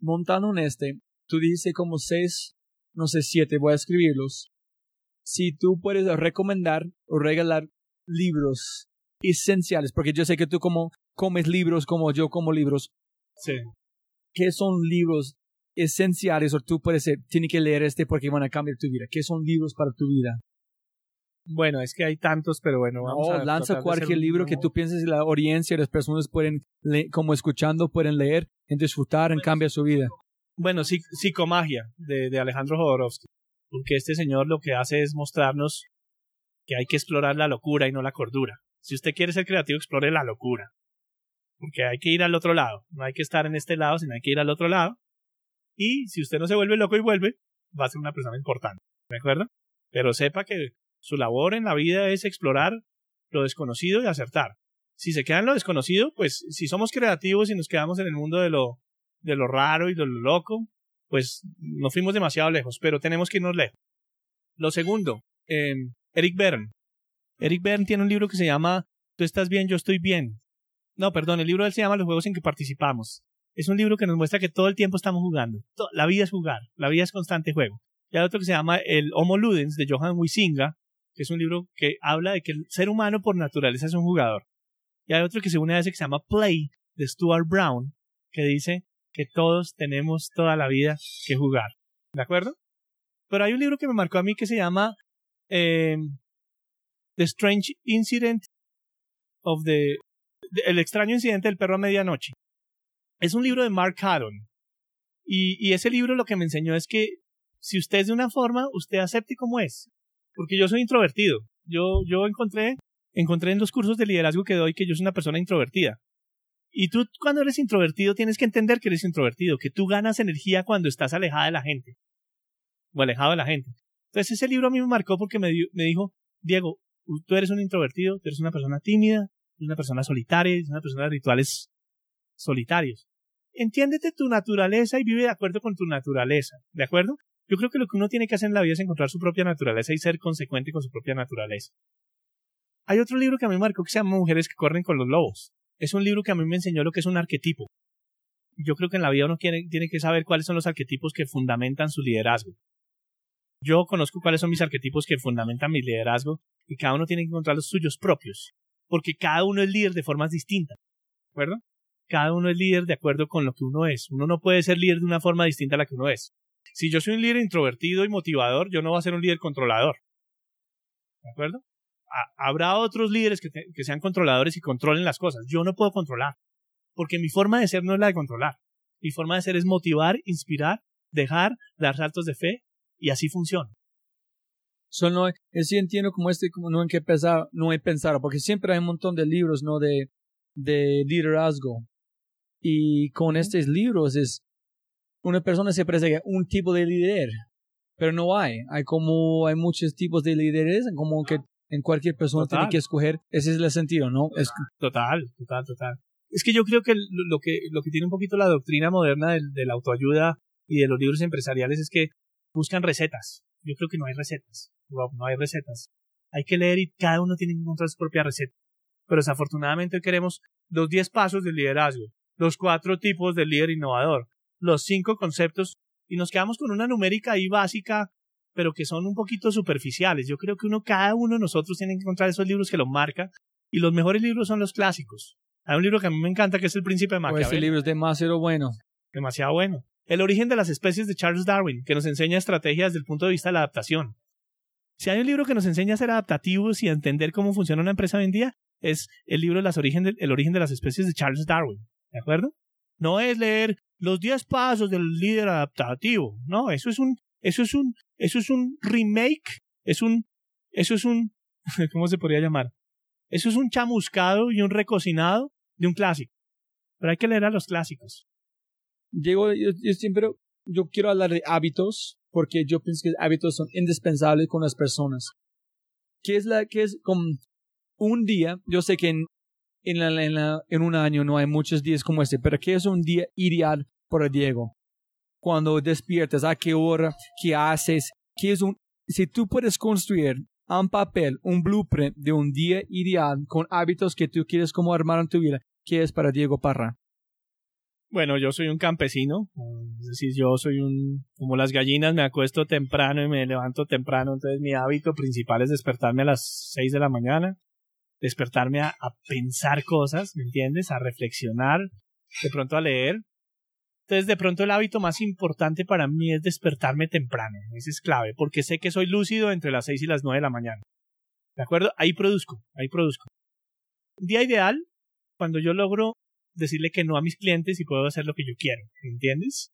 Montando en este, tú dices como seis, no sé, siete, voy a escribirlos. Si tú puedes recomendar o regalar libros esenciales, porque yo sé que tú como comes libros como yo como libros, Sí. ¿Qué son libros esenciales o tú puedes ser, tienes que leer este porque van a cambiar tu vida? ¿Qué son libros para tu vida? Bueno, es que hay tantos, pero bueno, vamos No, a lanza cualquier libro que tú pienses la audiencia y las personas pueden, como escuchando, pueden leer, en disfrutar, en cambiar su vida. Bueno, psic- psicomagia de, de Alejandro Jodorowsky. Porque este señor lo que hace es mostrarnos que hay que explorar la locura y no la cordura. Si usted quiere ser creativo, explore la locura. Porque hay que ir al otro lado. No hay que estar en este lado, sino hay que ir al otro lado. Y si usted no se vuelve loco y vuelve, va a ser una persona importante. ¿De acuerdo? Pero sepa que su labor en la vida es explorar lo desconocido y acertar. Si se queda en lo desconocido, pues si somos creativos y nos quedamos en el mundo de lo, de lo raro y de lo loco, pues no fuimos demasiado lejos, pero tenemos que irnos lejos. Lo segundo, eh, Eric Berne. Eric Berne tiene un libro que se llama Tú estás bien, yo estoy bien. No, perdón, el libro de él se llama Los juegos en que participamos. Es un libro que nos muestra que todo el tiempo estamos jugando. La vida es jugar, la vida es constante juego. Y hay otro que se llama El Homo Ludens de Johan Huizinga, que es un libro que habla de que el ser humano por naturaleza es un jugador. Y hay otro que se une a ese que se llama Play de Stuart Brown, que dice que todos tenemos toda la vida que jugar. ¿De acuerdo? Pero hay un libro que me marcó a mí que se llama eh, The Strange Incident of the, El extraño incidente del perro a medianoche. Es un libro de Mark Haddon. Y, y ese libro lo que me enseñó es que si usted es de una forma, usted acepte como es. Porque yo soy introvertido. Yo, yo encontré, encontré en los cursos de liderazgo que doy que yo soy una persona introvertida. Y tú cuando eres introvertido tienes que entender que eres introvertido, que tú ganas energía cuando estás alejada de la gente. O alejado de la gente. Entonces ese libro a mí me marcó porque me, me dijo, Diego, tú eres un introvertido, tú eres una persona tímida, eres una persona solitaria, eres una persona de rituales solitarios. Entiéndete tu naturaleza y vive de acuerdo con tu naturaleza, ¿de acuerdo? Yo creo que lo que uno tiene que hacer en la vida es encontrar su propia naturaleza y ser consecuente con su propia naturaleza. Hay otro libro que a mí me marcó que se llama Mujeres que corren con los lobos. Es un libro que a mí me enseñó lo que es un arquetipo. Yo creo que en la vida uno quiere- tiene que saber cuáles son los arquetipos que fundamentan su liderazgo. Yo conozco cuáles son mis arquetipos que fundamentan mi liderazgo y cada uno tiene que encontrar los suyos propios, porque cada uno es líder de formas distintas. ¿De acuerdo? Cada uno es líder de acuerdo con lo que uno es. Uno no puede ser líder de una forma distinta a la que uno es. Si yo soy un líder introvertido y motivador, yo no voy a ser un líder controlador. ¿De acuerdo? habrá otros líderes que, que sean controladores y controlen las cosas. Yo no puedo controlar. Porque mi forma de ser no es la de controlar. Mi forma de ser es motivar, inspirar, dejar, dar saltos de fe y así funciona. Solo no, sí entiendo como este, como no en qué pensar, no he pensado, porque siempre hay un montón de libros, ¿no? De, de liderazgo. Y con estos libros es, una persona se parece un tipo de líder, pero no hay. Hay como, hay muchos tipos de líderes, como que en cualquier persona tiene que escoger, ese es el sentido, ¿no? Es... Total, total, total. Es que yo creo que lo que, lo que tiene un poquito la doctrina moderna de la autoayuda y de los libros empresariales es que buscan recetas. Yo creo que no hay recetas. No hay recetas. Hay que leer y cada uno tiene que encontrar su propia receta. Pero desafortunadamente hoy queremos los 10 pasos del liderazgo, los cuatro tipos del líder innovador, los cinco conceptos y nos quedamos con una numérica ahí básica, pero que son un poquito superficiales. Yo creo que uno, cada uno de nosotros tiene que encontrar esos libros que lo marcan y los mejores libros son los clásicos. Hay un libro que a mí me encanta que es El Príncipe de Maquiavelo. ese libro es demasiado bueno. Demasiado bueno. El origen de las especies de Charles Darwin, que nos enseña estrategias desde el punto de vista de la adaptación. Si hay un libro que nos enseña a ser adaptativos y a entender cómo funciona una empresa hoy en día, es el libro las origen El origen de las especies de Charles Darwin. ¿De acuerdo? No es leer los 10 pasos del líder adaptativo. No, eso es un, eso es un, eso es un remake, es un, eso es un, ¿cómo se podría llamar? Eso es un chamuscado y un recocinado de un clásico. Pero hay que leer a los clásicos. Diego, yo, siempre, yo quiero hablar de hábitos, porque yo pienso que hábitos son indispensables con las personas. ¿Qué es la, qué es como un día? Yo sé que en, en, un año no hay muchos días como este, pero ¿qué es un día ideal para Diego? Cuando despiertas, ¿a qué hora? ¿Qué haces? ¿Qué es un, si tú puedes construir un papel, un blueprint de un día ideal con hábitos que tú quieres como armar en tu vida, ¿qué es para Diego Parra? Bueno, yo soy un campesino, es decir, yo soy un, como las gallinas, me acuesto temprano y me levanto temprano, entonces mi hábito principal es despertarme a las seis de la mañana, despertarme a, pensar cosas, ¿me entiendes? A reflexionar, de pronto a leer. Entonces, de pronto el hábito más importante para mí es despertarme temprano, ese es clave, porque sé que soy lúcido entre las seis y las nueve de la mañana. ¿De acuerdo? Ahí produzco, ahí produzco. Día ideal, cuando yo logro decirle que no a mis clientes y puedo hacer lo que yo quiero, ¿entiendes?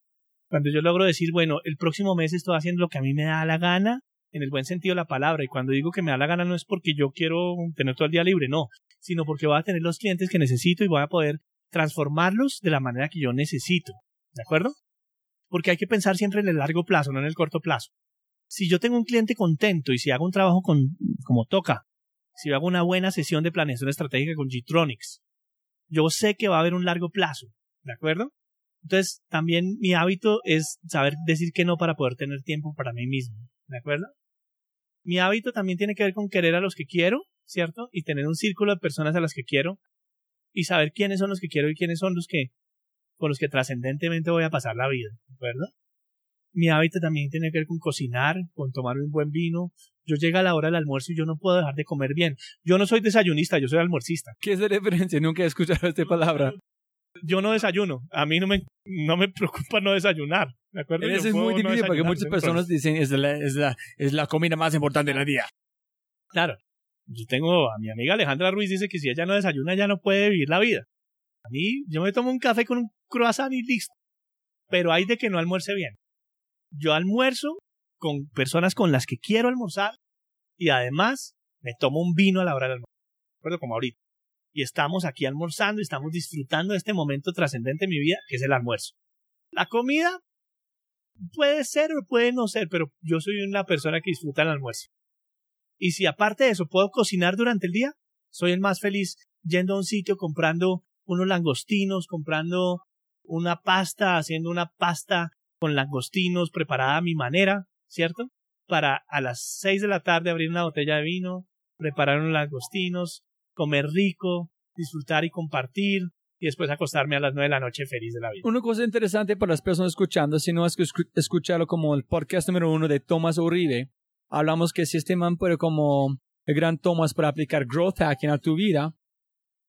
Cuando yo logro decir, bueno, el próximo mes estoy haciendo lo que a mí me da la gana, en el buen sentido de la palabra, y cuando digo que me da la gana no es porque yo quiero tener todo el día libre, no, sino porque voy a tener los clientes que necesito y voy a poder transformarlos de la manera que yo necesito, ¿de acuerdo? Porque hay que pensar siempre en el largo plazo, no en el corto plazo. Si yo tengo un cliente contento y si hago un trabajo con, como toca, si hago una buena sesión de planeación estratégica con G-Tronics, yo sé que va a haber un largo plazo, ¿de acuerdo? Entonces, también mi hábito es saber decir que no para poder tener tiempo para mí mismo, ¿de acuerdo? Mi hábito también tiene que ver con querer a los que quiero, ¿cierto? Y tener un círculo de personas a las que quiero y saber quiénes son los que quiero y quiénes son los que con los que trascendentemente voy a pasar la vida, ¿de acuerdo? Mi hábito también tiene que ver con cocinar, con tomar un buen vino. Yo llega a la hora del almuerzo y yo no puedo dejar de comer bien. Yo no soy desayunista, yo soy almuercista. ¿Qué es la diferencia? Nunca he escuchado esta palabra. Yo no desayuno. A mí no me, no me preocupa no desayunar. ¿De acuerdo? Eso es muy difícil porque muchas personas dicen es la, es, la, es la comida más importante del día. Claro. Yo tengo a mi amiga Alejandra Ruiz dice que si ella no desayuna ya no puede vivir la vida. A mí yo me tomo un café con un croissant y listo. Pero hay de que no almuerce bien yo almuerzo con personas con las que quiero almorzar y además me tomo un vino a la hora del almuerzo. Recuerdo como ahorita. Y estamos aquí almorzando y estamos disfrutando de este momento trascendente en mi vida, que es el almuerzo. La comida puede ser o puede no ser, pero yo soy una persona que disfruta el almuerzo. Y si aparte de eso puedo cocinar durante el día, soy el más feliz yendo a un sitio comprando unos langostinos, comprando una pasta, haciendo una pasta con langostinos preparada a mi manera, ¿cierto? Para a las seis de la tarde abrir una botella de vino, preparar unos langostinos, comer rico, disfrutar y compartir, y después acostarme a las nueve de la noche feliz de la vida. Una cosa interesante para las personas escuchando, si no es que escucharlo como el podcast número uno de Thomas Uribe, hablamos que si este man puede como el gran Thomas para aplicar growth hacking a tu vida,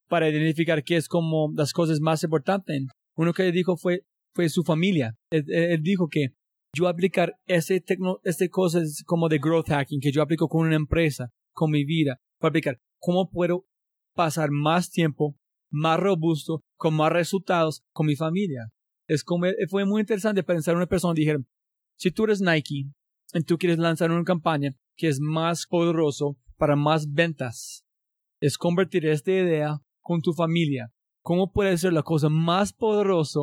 para identificar qué es como las cosas más importantes. Uno que dijo fue, fue su familia. Él, dijo que yo aplicar ese tecno, este cosas como de growth hacking que yo aplico con una empresa, con mi vida, para aplicar cómo puedo pasar más tiempo, más robusto, con más resultados con mi familia. Es como, fue muy interesante pensar en una persona, dijeron, si tú eres Nike y tú quieres lanzar una campaña que es más poderoso para más ventas, es convertir esta idea con tu familia. ¿Cómo puede ser la cosa más poderosa?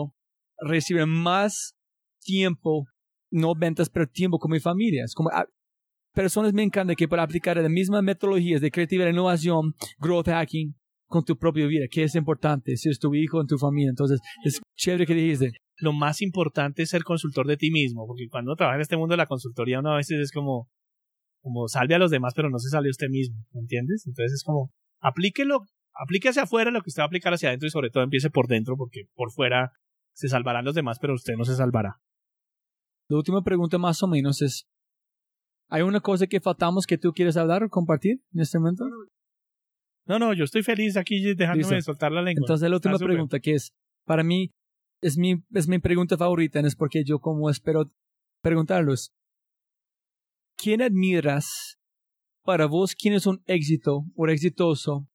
Recibir más tiempo, no ventas, pero tiempo con mi familia. Es como, ah, personas me encanta que para aplicar las mismas metodologías de creatividad, innovación, growth hacking con tu propia vida, que es importante, si es tu hijo en tu familia. Entonces, es chévere que dijiste. Lo más importante es ser consultor de ti mismo, porque cuando uno trabaja en este mundo de la consultoría, uno a veces es como, como salve a los demás, pero no se sale a usted mismo, ¿entiendes? Entonces es como, aplíquelo, aplique hacia afuera lo que usted va a aplicar hacia adentro y sobre todo empiece por dentro, porque por fuera se salvarán los demás, pero usted no se salvará. La última pregunta más o menos es, ¿hay una cosa que faltamos que tú quieres hablar o compartir en este momento? No, no, yo estoy feliz aquí dejándome de soltar la lengua. Entonces la última pregunta que es, para mí, es mi, es mi pregunta favorita, es porque yo como espero preguntarlos. ¿Quién admiras para vos? ¿Quién es un éxito o exitoso?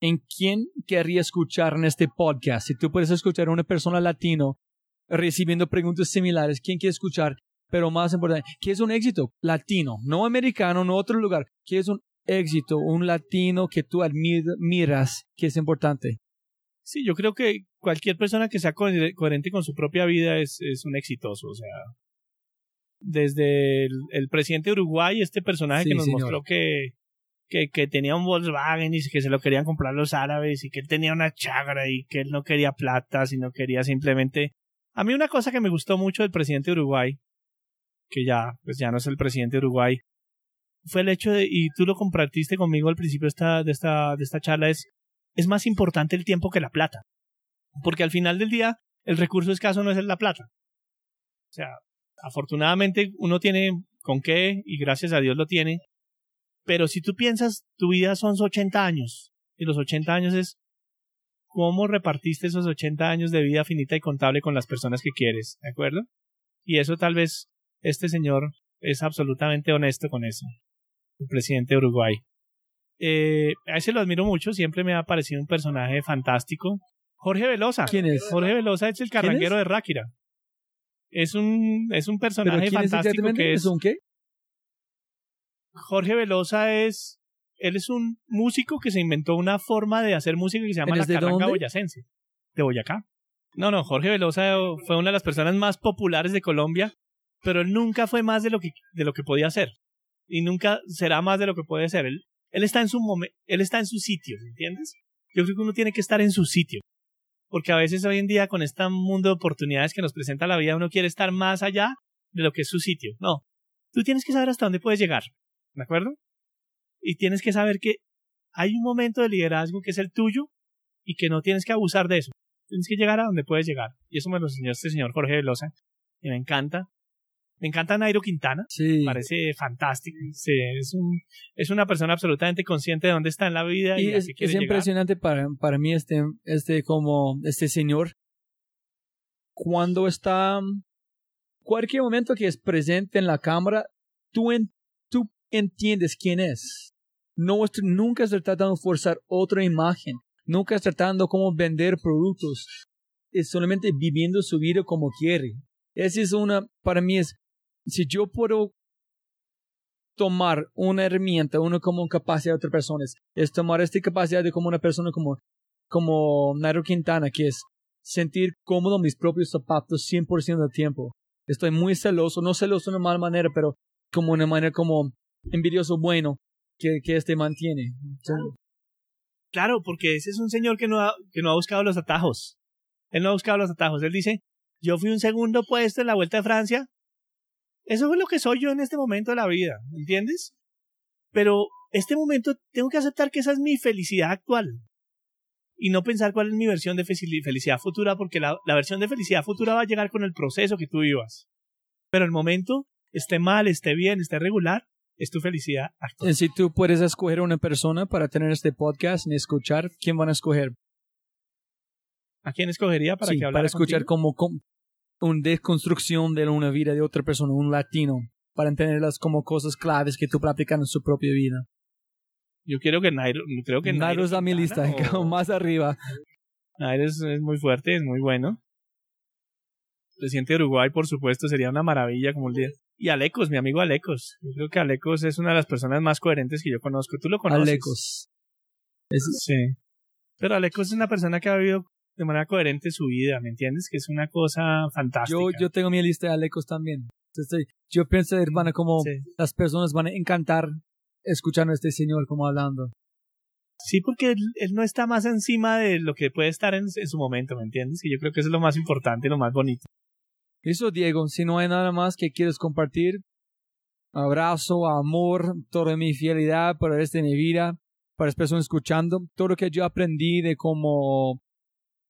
¿En quién querría escuchar en este podcast? Si tú puedes escuchar a una persona latino recibiendo preguntas similares, ¿quién quiere escuchar? Pero más importante, ¿qué es un éxito? Latino, no americano, no otro lugar. ¿Qué es un éxito, un latino que tú admiras, que es importante? Sí, yo creo que cualquier persona que sea coherente con su propia vida es, es un exitoso. O sea, desde el, presidente de Uruguay, este personaje que nos mostró que, que, que, tenía un Volkswagen y que se lo querían comprar los árabes y que él tenía una chagra y que él no quería plata, sino quería simplemente... A mí una cosa que me gustó mucho del presidente de Uruguay, que ya, pues ya no es el presidente de Uruguay, fue el hecho de, y tú lo compartiste conmigo al principio esta, de esta, de esta charla, es, es más importante el tiempo que la plata. Porque al final del día, el recurso escaso no es la plata. O sea, afortunadamente uno tiene con qué y gracias a Dios lo tiene. Pero si tú piensas, tu vida son 80 años y los 80 años es cómo repartiste esos 80 años de vida finita y contable con las personas que quieres, ¿de acuerdo? Y eso tal vez este señor es absolutamente honesto con eso el presidente de Uruguay. Eh, a ese lo admiro mucho, siempre me ha parecido un personaje fantástico. Jorge Velosa. ¿Quién es? Jorge Velosa es el carranguero de Ráquira. Es un, es un personaje fantástico que es. un qué? Jorge Velosa es. Él es un músico que se inventó una forma de hacer música que se llama la carranga boyacense. De Boyacá. No, no, Jorge Velosa fue una de las personas más populares de Colombia, pero él nunca fue más de lo que, de lo que podía hacer y nunca será más de lo que puede ser. Él, él está en su él está en su sitio, ¿entiendes? Yo creo que uno tiene que estar en su sitio. Porque a veces hoy en día con este mundo de oportunidades que nos presenta la vida uno quiere estar más allá de lo que es su sitio. No, tú tienes que saber hasta dónde puedes llegar, ¿de acuerdo? Y tienes que saber que hay un momento de liderazgo que es el tuyo y que no tienes que abusar de eso. Tienes que llegar a donde puedes llegar. Y eso me lo enseñó este señor Jorge Velosa, y me encanta. Me encanta Nairo Quintana. Sí. Parece fantástico. Sí, es, un, es una persona absolutamente consciente de dónde está en la vida. Y, es, es impresionante para, para mí este, este, como, este señor. Cuando está, cualquier momento que es presente en la cámara, tú, en, entiendes quién es. No, nunca está tratando de forzar otra imagen. Nunca está tratando como vender productos. Es solamente viviendo su vida como quiere. Esa es una, para mí es si yo puedo tomar una herramienta, una como capacidad de otras personas, es tomar esta capacidad de como una persona como, como Nairo Quintana, que es sentir cómodo mis propios zapatos 100% del tiempo. Estoy muy celoso, no celoso de una mala manera, pero como una manera como envidioso bueno que, que este mantiene. Claro, porque ese es un señor que no, ha, que no ha buscado los atajos. Él no ha buscado los atajos. Él dice, yo fui un segundo puesto en la Vuelta de Francia eso es lo que soy yo en este momento de la vida, ¿entiendes? Pero este momento tengo que aceptar que esa es mi felicidad actual. Y no pensar cuál es mi versión de felicidad futura, porque la, versión de felicidad futura va a llegar con el proceso que tú vivas. Pero el momento, esté mal, esté bien, esté regular, es tu felicidad actual. Si tú puedes escoger una persona para tener este podcast y escuchar, ¿quién van a escoger? ¿A quién escogería para Sí, que hablara para escuchar contigo? como, una desconstrucción de una vida de otra persona, un latino, para entenderlas como cosas claves que tú practicas en su propia vida. Yo quiero que Nairo, creo que Nairo está en mi lista, o- más arriba. Nairo es, es muy fuerte, es muy bueno. Presidente de Uruguay, por supuesto, sería una maravilla como el día. Y Alecos, mi amigo Alecos. Yo creo que Alecos es una de las personas más coherentes que yo conozco. ¿Tú lo conoces? Alecos. Es- Sí. Pero Alecos es una persona que ha vivido de manera coherente su vida, ¿me entiendes? Que es una cosa fantástica. yo, yo tengo mi lista de Alecos también. Entonces, yo pienso, hermana, como Sí. las personas van a encantar escuchando a este señor como hablando. Sí, porque él, él no está más encima de lo que puede estar en, en su momento, ¿me entiendes? Y yo creo que eso es lo más importante y lo más bonito. Eso, Diego, si no hay nada más que quieres compartir, abrazo, amor, toda mi fidelidad para este mi vida, para las personas escuchando, todo lo que yo aprendí de cómo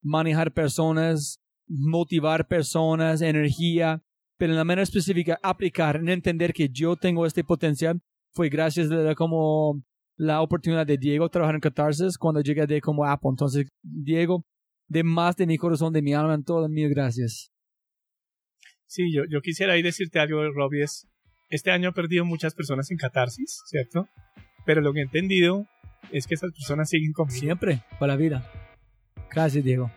manejar personas, motivar personas, energía, pero en la manera específica aplicar, en entender que yo tengo este potencial, fue gracias a como la oportunidad de Diego trabajar en Catarsis cuando llegué de como Apple. Entonces, Diego, de más de mi corazón, de mi alma, en todas mil gracias. Sí, yo, yo quisiera ahí decirte algo, Robbie, es, este año he perdido muchas personas en catarsis, ¿cierto? Pero lo que he entendido es que esas personas siguen conmigo. Siempre, para la vida. Gracias, Diego.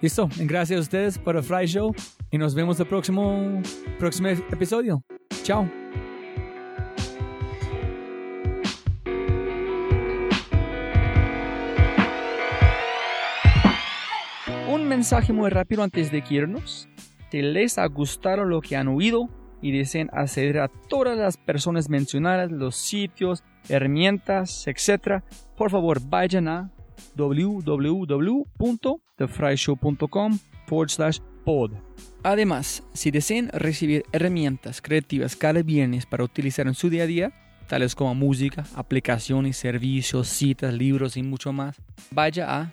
Listo, gracias a ustedes por el Fry Show y nos vemos el próximo, próximo episodio. Chao. Un mensaje muy rápido antes de irnos. Si les ha gustado lo que han oído y desean acceder a todas las personas mencionadas, los sitios, herramientas, etc., por favor vayan a www.thefryshow.com forward slash pod. Además, si desean recibir herramientas creativas cada viernes para utilizar en su día a día, tales como música, aplicaciones, servicios, citas, libros y mucho más, vaya a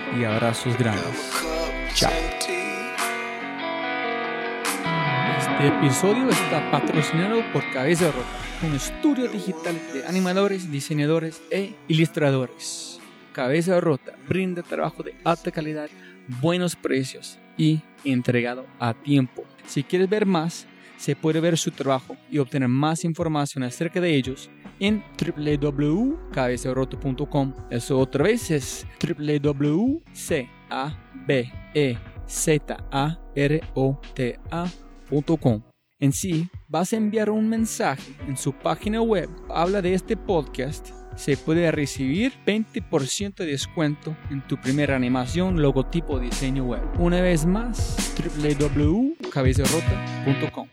y abrazos grandes. Chao. Este episodio está patrocinado por Cabeza Rota, un estudio digital de animadores, diseñadores e ilustradores. Cabeza Rota brinda trabajo de alta calidad, buenos precios y entregado a tiempo. Si quieres ver más, se puede ver su trabajo y obtener más información acerca de ellos en www.cabezarota.com. Eso otra vez es www.cabezarota.com. En sí, vas a enviar un mensaje en su página web. Habla de este podcast. Se puede recibir 20% de descuento en tu primera animación, logotipo, diseño web. Una vez más, www.cabezarota.com.